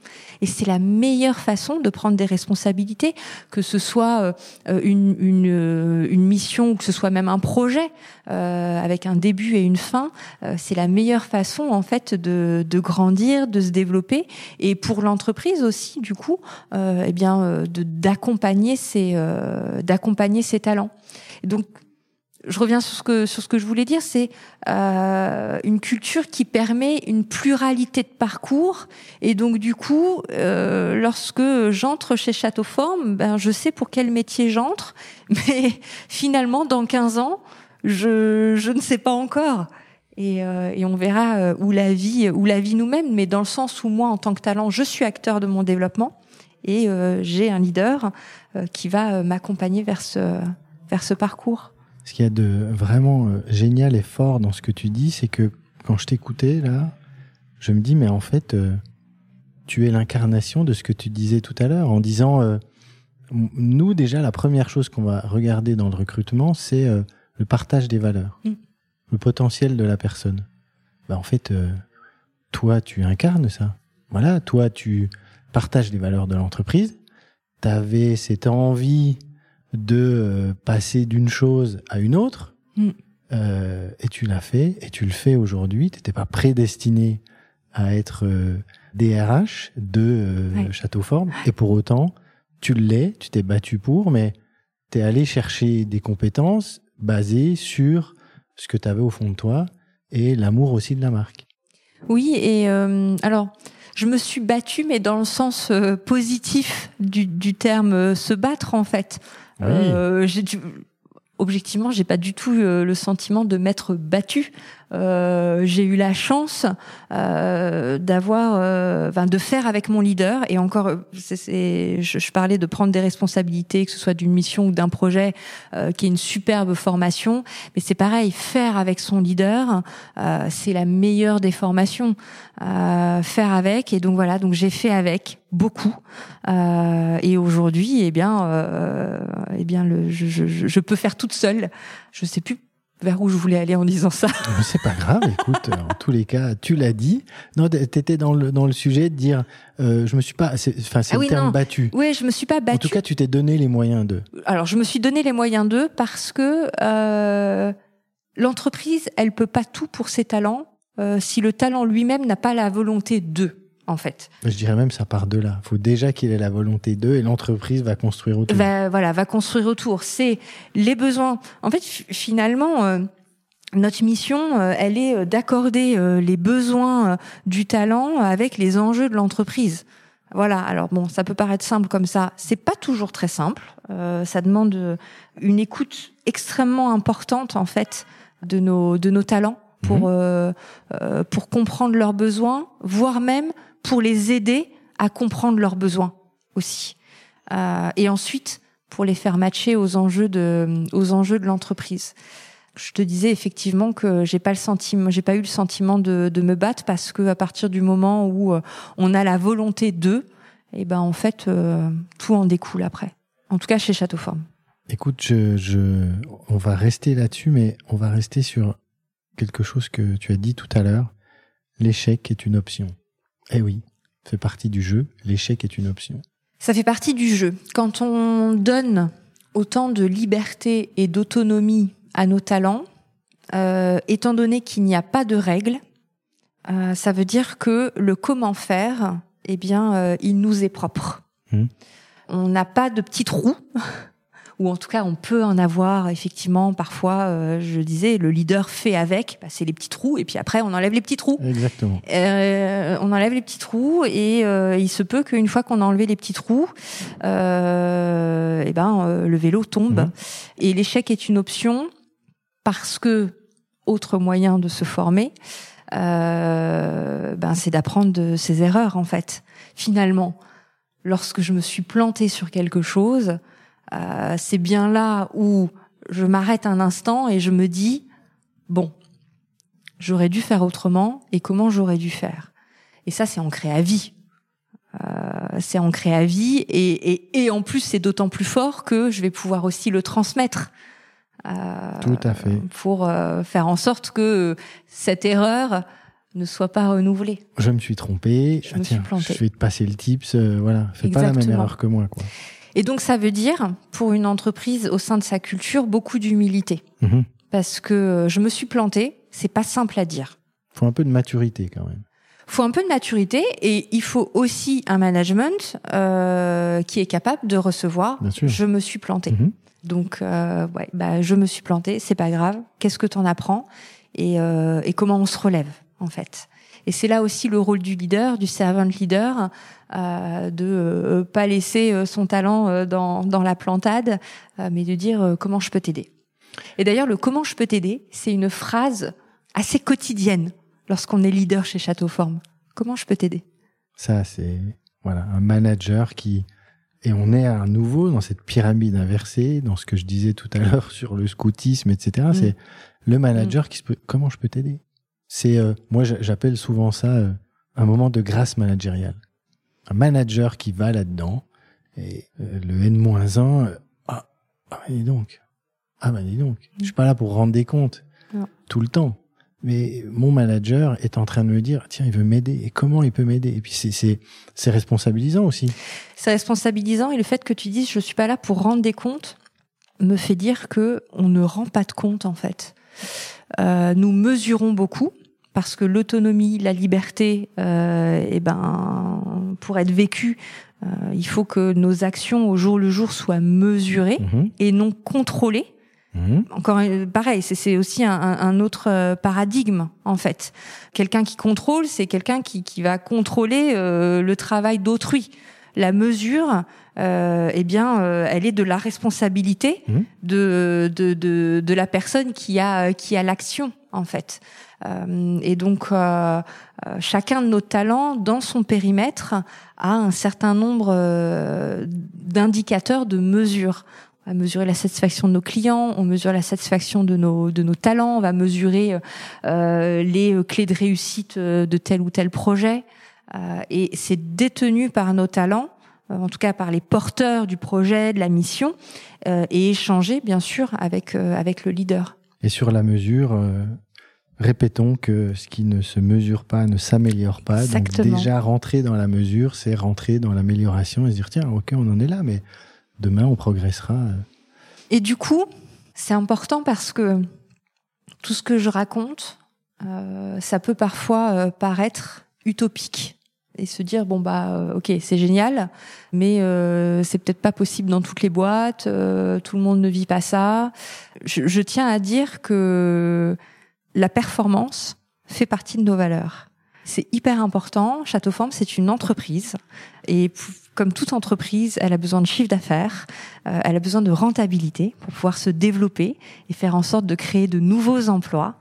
Et c'est la meilleure façon de prendre des responsabilités, que ce soit euh, une, une, euh, une, mission ou que ce soit même un projet euh, avec un début et une fin. Euh, c'est la meilleure façon en fait de, de, grandir, de se développer et pour l'entreprise aussi du coup, euh, eh bien d'accompagner ses d'accompagner ses talents. Donc je reviens sur ce que sur ce que je voulais dire, c'est euh, une culture qui permet une pluralité de parcours et donc du coup, euh, lorsque j'entre chez Châteauforme, ben je sais pour quel métier j'entre, mais finalement dans 15 ans, je je ne sais pas encore. Et, euh, et on verra euh, où la vie où la vie nous mène, mais dans le sens où moi en tant que talent, je suis acteur de mon développement et euh, j'ai un leader euh, qui va m'accompagner vers ce vers ce parcours. Ce qu'il y a de vraiment euh, génial et fort dans ce que tu dis, c'est que quand je t'écoutais là, je me dis mais en fait, euh, tu es l'incarnation de ce que tu disais tout à l'heure en disant euh, nous déjà la première chose qu'on va regarder dans le recrutement, c'est euh, le partage des valeurs, mm. le potentiel de la personne. Bah, en fait, toi tu incarnes ça. Voilà, toi tu partages les valeurs de l'entreprise. Tu avais cette envie de euh, passer d'une chose à une autre. Mm. Euh, et tu l'as fait, et tu le fais aujourd'hui. Tu n'étais pas prédestiné à être euh, DRH de euh, ouais. Châteauforme. Et pour autant, tu l'es, tu t'es battu pour, mais tu es allé chercher des compétences basées sur ce que tu avais au fond de toi et l'amour aussi de la marque. Oui, et euh, alors, je me suis battue, mais dans le sens positif du, du terme se battre, en fait. Ah. Euh, j'ai objectivement, j'ai pas du tout euh, le sentiment de m'être battue. Euh, j'ai eu la chance euh, d'avoir, euh, de faire avec mon leader. Et encore, c'est, je, je, parlais de prendre des responsabilités, que ce soit d'une mission ou d'un projet, euh, qui est une superbe formation. Mais c'est pareil, faire avec son leader, euh, c'est la meilleure des formations. faire avec. Et donc voilà, donc j'ai fait avec beaucoup. et aujourd'hui, eh bien, eh bien, le, je, je, je peux faire toute seule. Je sais plus vers où je voulais aller en disant ça. C'est pas grave, écoute, en tous les cas, tu l'as dit. Non, t'étais dans le, dans le sujet de dire, euh, je me suis pas, enfin, c'est ah le terme battu. Oui, je me suis pas battu. En tout cas, tu t'es donné les moyens de. Alors, je me suis donné les moyens d'eux parce que euh, l'entreprise, elle peut pas tout pour ses talents euh, si le talent lui-même n'a pas la volonté d'eux en fait. Je dirais même ça part de là. Il faut déjà qu'il ait la volonté d'eux et l'entreprise va construire autour. Va, voilà, va construire autour. C'est les besoins. En fait, finalement, euh, notre mission, euh, elle est d'accorder les besoins du talent avec les enjeux de l'entreprise. Voilà. Alors bon, ça peut paraître simple comme ça. C'est pas toujours très simple. ça demande une écoute extrêmement importante en fait de nos de nos talents pour, mhm. euh, euh, pour comprendre leurs besoins, voire même pour les aider à comprendre leurs besoins aussi. Euh, et ensuite, pour les faire matcher aux enjeux de, aux enjeux de l'entreprise. Je te disais effectivement que j'ai pas le sentiment, j'ai pas eu le sentiment de, me battre parce que à partir du moment où euh, on a la volonté d'eux, et eh ben en fait euh, tout en découle après. En tout cas chez Château Forme. Écoute, je, on va rester là-dessus, mais on va rester sur quelque chose que tu as dit tout à l'heure. L'échec est une option. Eh oui, fait partie du jeu. L'échec est une option. Ça fait partie du jeu. Quand on donne autant de liberté et d'autonomie à nos talents, euh, étant donné qu'il n'y a pas de règles, euh, ça veut dire que le comment faire, eh bien, euh, il nous est propre. Mmh. On n'a pas de petits trous ou en tout cas on peut en avoir effectivement parfois. Euh, je disais, le leader fait avec, bah, c'est les petits trous, et puis après on enlève les petits trous. Exactement. Euh, on enlève les petits trous, et euh, il se peut qu'une fois qu'on a enlevé les petits trous, euh, et eh ben le vélo tombe. Mhm. Et l'échec est une option parce que autre moyen de se former. ben c'est d'apprendre de ses erreurs en fait. Finalement, lorsque je me suis planté sur quelque chose, euh, c'est bien là où je m'arrête un instant et je me dis bon, j'aurais dû faire autrement et comment j'aurais dû faire? Et ça, c'est ancré à vie. Euh, c'est ancré à vie et, et, et en plus, c'est d'autant plus fort que je vais pouvoir aussi le transmettre. Euh, Tout à fait. Pour euh, faire en sorte que cette erreur ne soit pas renouvelée. Je me suis trompé. Je me suis planté. Je vais te passer le tips. Euh, voilà, fais pas la même erreur que moi, quoi. Et donc ça veut dire, pour une entreprise au sein de sa culture, beaucoup d'humilité. Mhm. Parce que euh, je me suis plantée, c'est pas simple à dire. Faut un peu de maturité quand même. Faut un peu de maturité et il faut aussi un management euh, qui est capable de recevoir. Je me suis planté. Mhm. Donc euh, ouais, bah je me suis planté, c'est pas grave. Qu'est-ce que t'en apprends et, euh, et comment on se relève en fait. Et c'est là aussi le rôle du leader, du servant leader, euh, de euh, pas laisser euh, son talent euh, dans, dans la plantade, mais de dire comment je peux t'aider. Et d'ailleurs, le comment je peux t'aider, c'est une phrase assez quotidienne lorsqu'on est leader chez Château Forme. Comment je peux t'aider? Ça, c'est voilà un manager qui et on est à nouveau dans cette pyramide inversée, dans ce que je disais tout à l'heure sur le scoutisme, etc. Mm. C'est le manager mm. qui se peut. Comment je peux t'aider? C'est moi, j'appelle souvent ça un moment de grâce managériale un manager qui va là-dedans et euh, le N-1, euh, ah, ah dis donc, ah bah dis donc, je suis pas là pour rendre des comptes tout le temps. Mais mon manager est en train de me dire, tiens, il veut m'aider. Et comment il peut m'aider? Et puis c'est responsabilisant aussi. C'est responsabilisant et le fait que tu dises, je suis pas là pour rendre des comptes, me fait dire que on ne rend pas de compte en fait. Euh, nous mesurons beaucoup parce que l'autonomie, la liberté, euh, eh ben, pour être vécue, euh, il faut que nos actions au jour le jour soient mesurées mhm. et non contrôlées. Mhm. Encore pareil, c'est aussi un, un, autre euh, paradigme en fait. Quelqu'un qui contrôle, c'est quelqu'un qui, qui, va contrôler euh, le travail d'autrui. La mesure, euh, eh bien, euh, elle est de la responsabilité mhm. de, de, de, de, la personne qui a qui a l'action en fait. Euh, et donc, euh, chacun de nos talents, dans son périmètre, a un certain nombre d'indicateurs de mesure. On va mesurer la satisfaction de nos clients, on mesure la satisfaction de nos de nos talents, on va mesurer euh, les clés de réussite de tel ou tel projet. Euh, et c'est détenu par nos talents, en tout cas par les porteurs du projet, de la mission, et échangé bien sûr avec avec le leader. Et sur la mesure, euh, répétons que ce qui ne se mesure pas ne s'améliore pas. Exactement. Donc déjà rentrer dans la mesure, c'est rentrer dans l'amélioration et se dire tiens, ok, on en est là, mais demain on progressera. Et du coup, c'est important parce que tout ce que je raconte, euh, ça peut parfois euh, paraître utopique et se dire bon bah euh, ok c'est génial mais euh, c'est peut-être pas possible dans toutes les boîtes euh, tout le monde ne vit pas ça. Je, je, tiens à dire que la performance fait partie de nos valeurs. C'est hyper important. Château Forme c'est une entreprise. Et comme toute entreprise elle a besoin de chiffre d'affaires euh, elle a besoin de rentabilité pour pouvoir se développer et faire en sorte de créer de nouveaux emplois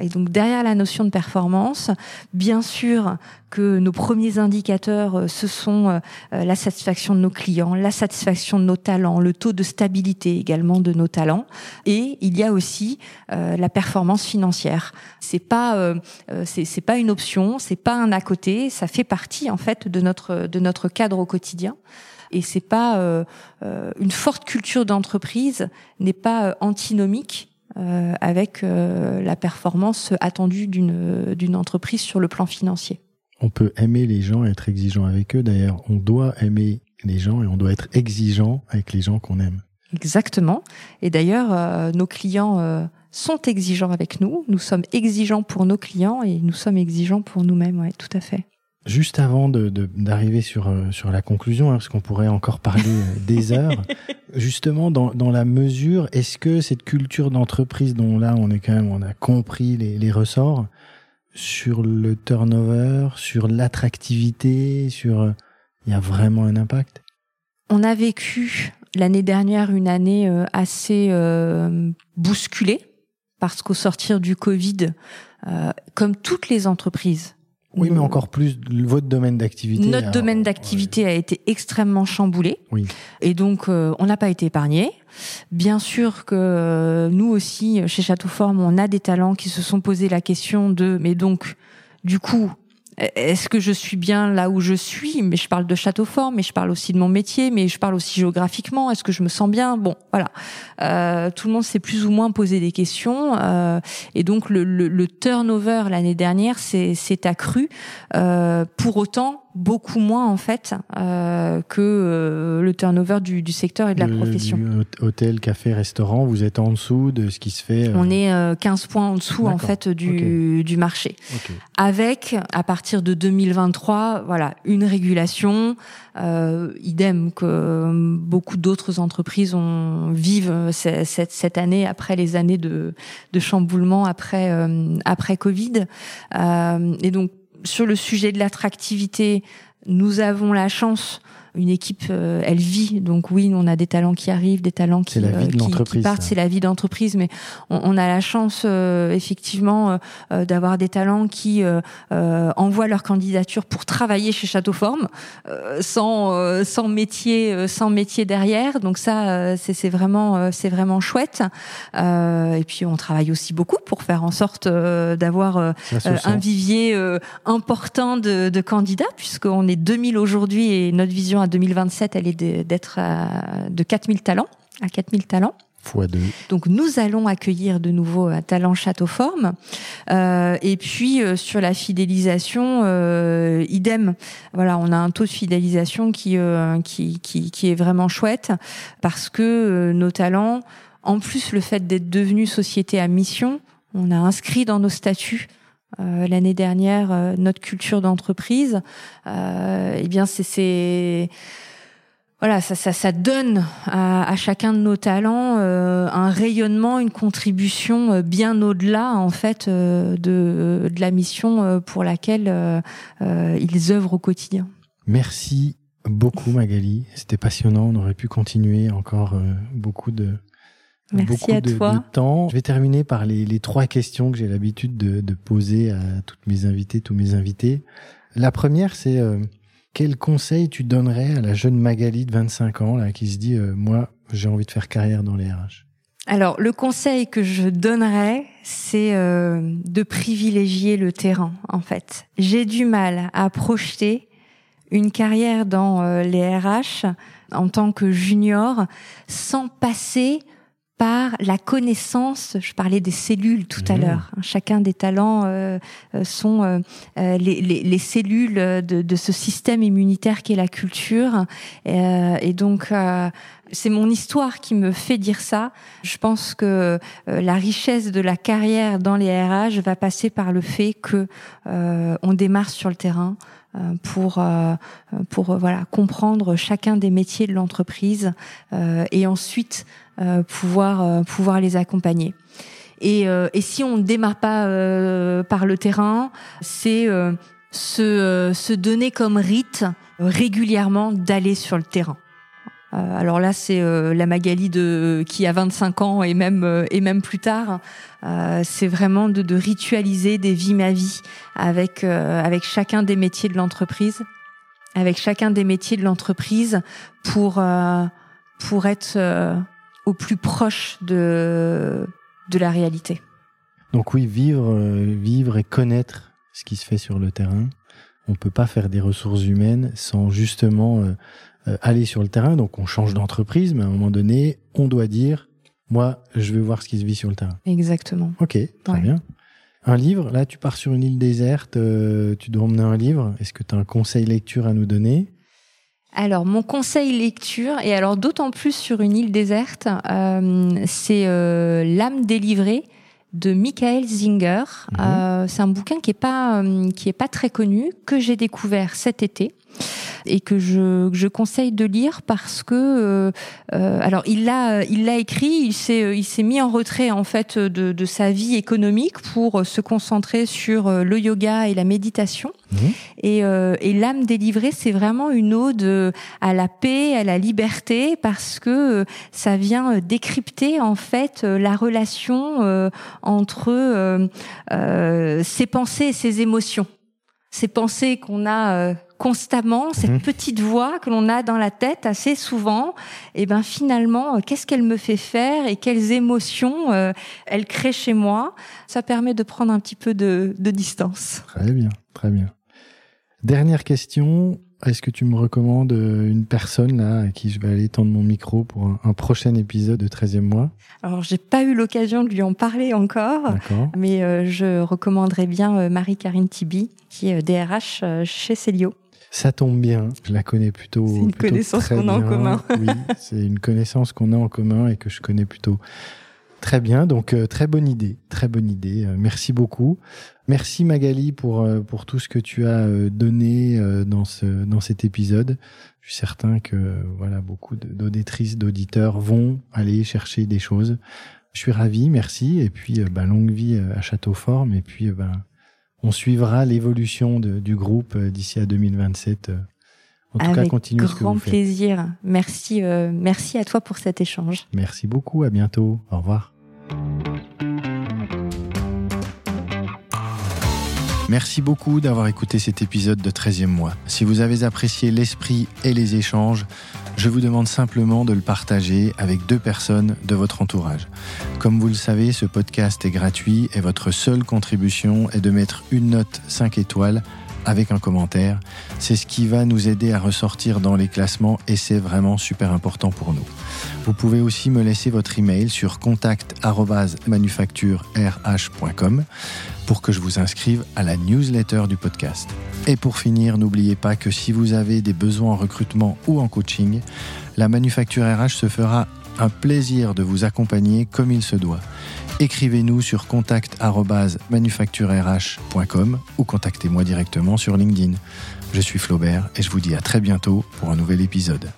et donc derrière la notion de performance, bien sûr que nos premiers indicateurs, euh, ce sont euh, la satisfaction de nos clients, la satisfaction de nos talents, le taux de stabilité également de nos talents, et il y a aussi la performance financière. C'est pas c'est pas une option, c'est pas un à côté, ça fait partie en fait de notre de notre cadre au quotidien et c'est pas euh, une forte culture d'entreprise n'est pas antinomique euh, avec euh, la performance attendue d'une d'une entreprise sur le plan financier. On peut aimer les gens et être exigeant avec eux. D'ailleurs, on doit aimer les gens et on doit être exigeant avec les gens qu'on aime. Exactement. Et d'ailleurs, euh, nos clients sont exigeants avec nous. Nous sommes exigeants pour nos clients et nous sommes exigeants pour nous-mêmes. Ouais, tout à fait. Juste avant d'arriver de, sur, euh, sur la conclusion, hein, parce qu'on pourrait encore parler euh, des heures, justement dans, dans la mesure, est-ce que cette culture d'entreprise dont là on est quand même, on a compris les, les ressorts sur le turnover, sur l'attractivité, sur, euh, il y a vraiment un impact? On a vécu l'année dernière une année assez euh, bousculée parce qu'au sortir du Covid, euh, comme toutes les entreprises, oui, mais encore plus votre domaine d'activité. Notre alors, domaine d'activité ouais. a été extrêmement chamboulé. Oui. Et donc, euh, on n'a pas été épargné. Bien sûr que euh, nous aussi, chez Château Forme, on a des talents qui se sont posé la question de, mais donc, du coup, est-ce que je suis bien là où je suis? Mais je parle de château fort, mais je parle aussi de mon métier, mais je parle aussi géographiquement. Est-ce que je me sens bien? Bon, voilà. Euh, tout le monde s'est plus ou moins posé des questions, euh, et donc le, le, le turnover l'année dernière s'est accru. Euh, pour autant, beaucoup moins en fait euh, que euh, le turnover du, du, secteur et de la le, profession. hôtel, café, restaurant, vous êtes en dessous de ce qui se fait. Euh... On est 15 points en dessous en fait du, okay. du marché. Okay. Avec à partir de 2023, voilà, une régulation, euh, idem que beaucoup d'autres entreprises ont vivent cette, cette, année après les années de, de chamboulement après après Covid. et donc sur le sujet de l'attractivité, nous avons la chance une équipe, euh, elle vit. Donc oui, on a des talents qui arrivent, des talents qui, euh, qui, qui, partent. C'est la vie d'entreprise, mais on, on, a la chance euh, effectivement euh, d'avoir des talents qui euh, envoient leur candidature pour travailler chez Château Forme, sans sans métier, sans métier derrière. Donc ça, c'est vraiment c'est vraiment chouette. et puis on travaille aussi beaucoup pour faire en sorte d'avoir un vivier important de, de candidats, puisqu'on est 2000 aujourd'hui et notre vision à 2027, elle est d'être de 4000 talents, à 4000 talents. Fois deux. Donc nous allons accueillir de nouveau un talent château forme. Euh, et puis euh, sur la fidélisation, euh, idem. Voilà, on a un taux de fidélisation qui, euh, qui, qui, qui, est vraiment chouette parce que euh, nos talents, en plus le fait d'être devenus société à mission, on a inscrit dans nos statuts euh, l'année dernière euh, notre culture d'entreprise, euh, eh bien c'est voilà ça, donne à, à, chacun de nos talents euh, un rayonnement, une contribution bien au-delà en fait de, de, la mission pour laquelle ils œuvrent au quotidien. Merci beaucoup Magali, c'était passionnant. On aurait pu continuer encore beaucoup de Merci beaucoup à de, toi. de, temps. Je vais terminer par les, les trois questions que j'ai l'habitude de, de, poser à toutes mes invités, tous mes invités. La première, c'est euh, quel conseil tu donnerais à la jeune Magali de 25 ans là, qui se dit euh, moi j'ai envie de faire carrière dans les RH alors, le conseil que je donnerais, c'est euh, de privilégier le terrain, en fait. J'ai du mal à projeter une carrière dans les RH en tant que junior sans passer par la connaissance. Je parlais des cellules tout à mmh. l'heure. Hein. Chacun des talents euh, euh, sont euh, les, les, les, cellules de, de, ce système immunitaire qui est la culture. et donc, c'est mon histoire qui me fait dire ça. Je pense que la richesse de la carrière dans les RH va passer par le fait que on démarre sur le terrain pour pour voilà comprendre chacun des métiers de l'entreprise et ensuite euh, pouvoir euh, pouvoir les accompagner. Et, euh, et si on ne démarre pas par le terrain, c'est se, se donner comme rite régulièrement d'aller sur le terrain. Alors là, c'est la Magali de qui a 25 ans et même et même plus tard. c'est vraiment de, de, ritualiser des vies ma vie avec avec chacun des métiers de l'entreprise, avec chacun des métiers de l'entreprise pour pour être au plus proche de, de la réalité. Donc oui, vivre, euh, vivre et connaître ce qui se fait sur le terrain. On peut pas faire des ressources humaines sans justement euh, euh, aller sur le terrain. Donc on change d'entreprise, mais à un moment donné, on doit dire, moi, je veux voir ce qui se vit sur le terrain. Exactement. Ok, très bien. Un livre, là tu pars sur une île déserte, tu dois emmener un livre. Est-ce que tu as un conseil lecture à nous donner? Alors, mon conseil lecture, et alors d'autant plus sur une île déserte, euh, c'est euh, L'âme délivrée de Michael Zinger. Mhm. Euh, c'est un bouquin qui est pas qui est pas très connu que j'ai découvert cet été et que je, je conseille de lire parce que euh, euh alors il l'a il l'a écrit, il s'est il s'est mis en retrait en fait de, de sa vie économique pour se concentrer sur euh, le yoga et la méditation. Mmh. Et, euh, et l'âme délivrée, c'est vraiment une ode à la paix, à la liberté, parce que ça vient décrypter en fait la relation entre ses pensées et ses émotions. Ces pensées qu'on a constamment, cette mhm. petite voix que l'on a dans la tête assez souvent, et ben finalement, euh, qu'est-ce qu'elle me fait faire et quelles émotions euh, elle crée chez moi? Ça permet de prendre un petit peu de, de distance. Très bien, très bien. Dernière question. Est-ce que tu me recommandes euh, une personne là à qui je vais aller tendre mon micro pour un, prochain épisode de 13e mois? Alors, j'ai pas eu l'occasion de lui en parler encore, mais je recommanderais bien Marie-Karine Tibi, qui est DRH chez Célio. Ça tombe bien, je la connais plutôt. C'est une connaissance qu'on a en commun. oui, c'est une connaissance qu'on a en commun et que je connais plutôt très bien. Donc euh, très bonne idée, très bonne idée. Euh, merci beaucoup. Merci Magali pour euh, pour tout ce que tu as donné dans ce dans cet épisode. Je suis certain que voilà beaucoup d'auditrices, d'auditeurs vont aller chercher des choses. Je suis ravi, merci. Et puis bah, longue vie à Châteaufort. Et puis bah, on suivra l'évolution du groupe euh, d'ici à 2027. Euh. En tout cas, continue ce que vous faites. plaisir. Merci, euh, merci à toi pour cet échange. Merci beaucoup. À bientôt. Au revoir. Merci beaucoup d'avoir écouté cet épisode de 13e mois. Si vous avez apprécié l'esprit et les échanges, je vous demande simplement de le partager avec deux personnes de votre entourage. Comme vous le savez, ce podcast est gratuit et votre seule contribution est de mettre une note 5 étoiles avec un commentaire. C'est ce qui va nous aider à ressortir dans les classements et c'est vraiment super important pour nous. Vous pouvez aussi me laisser votre email sur contact@manufacturerh.com pour que je vous inscrive à la newsletter du podcast. Et pour finir, n'oubliez pas que si vous avez des besoins en recrutement ou en coaching, la Manufacture RH se fera un plaisir de vous accompagner comme il se doit. Écrivez-nous sur contact@manufacturerh.com ou contactez-moi directement sur LinkedIn. Je suis Flaubert et je vous dis à très bientôt pour un nouvel épisode.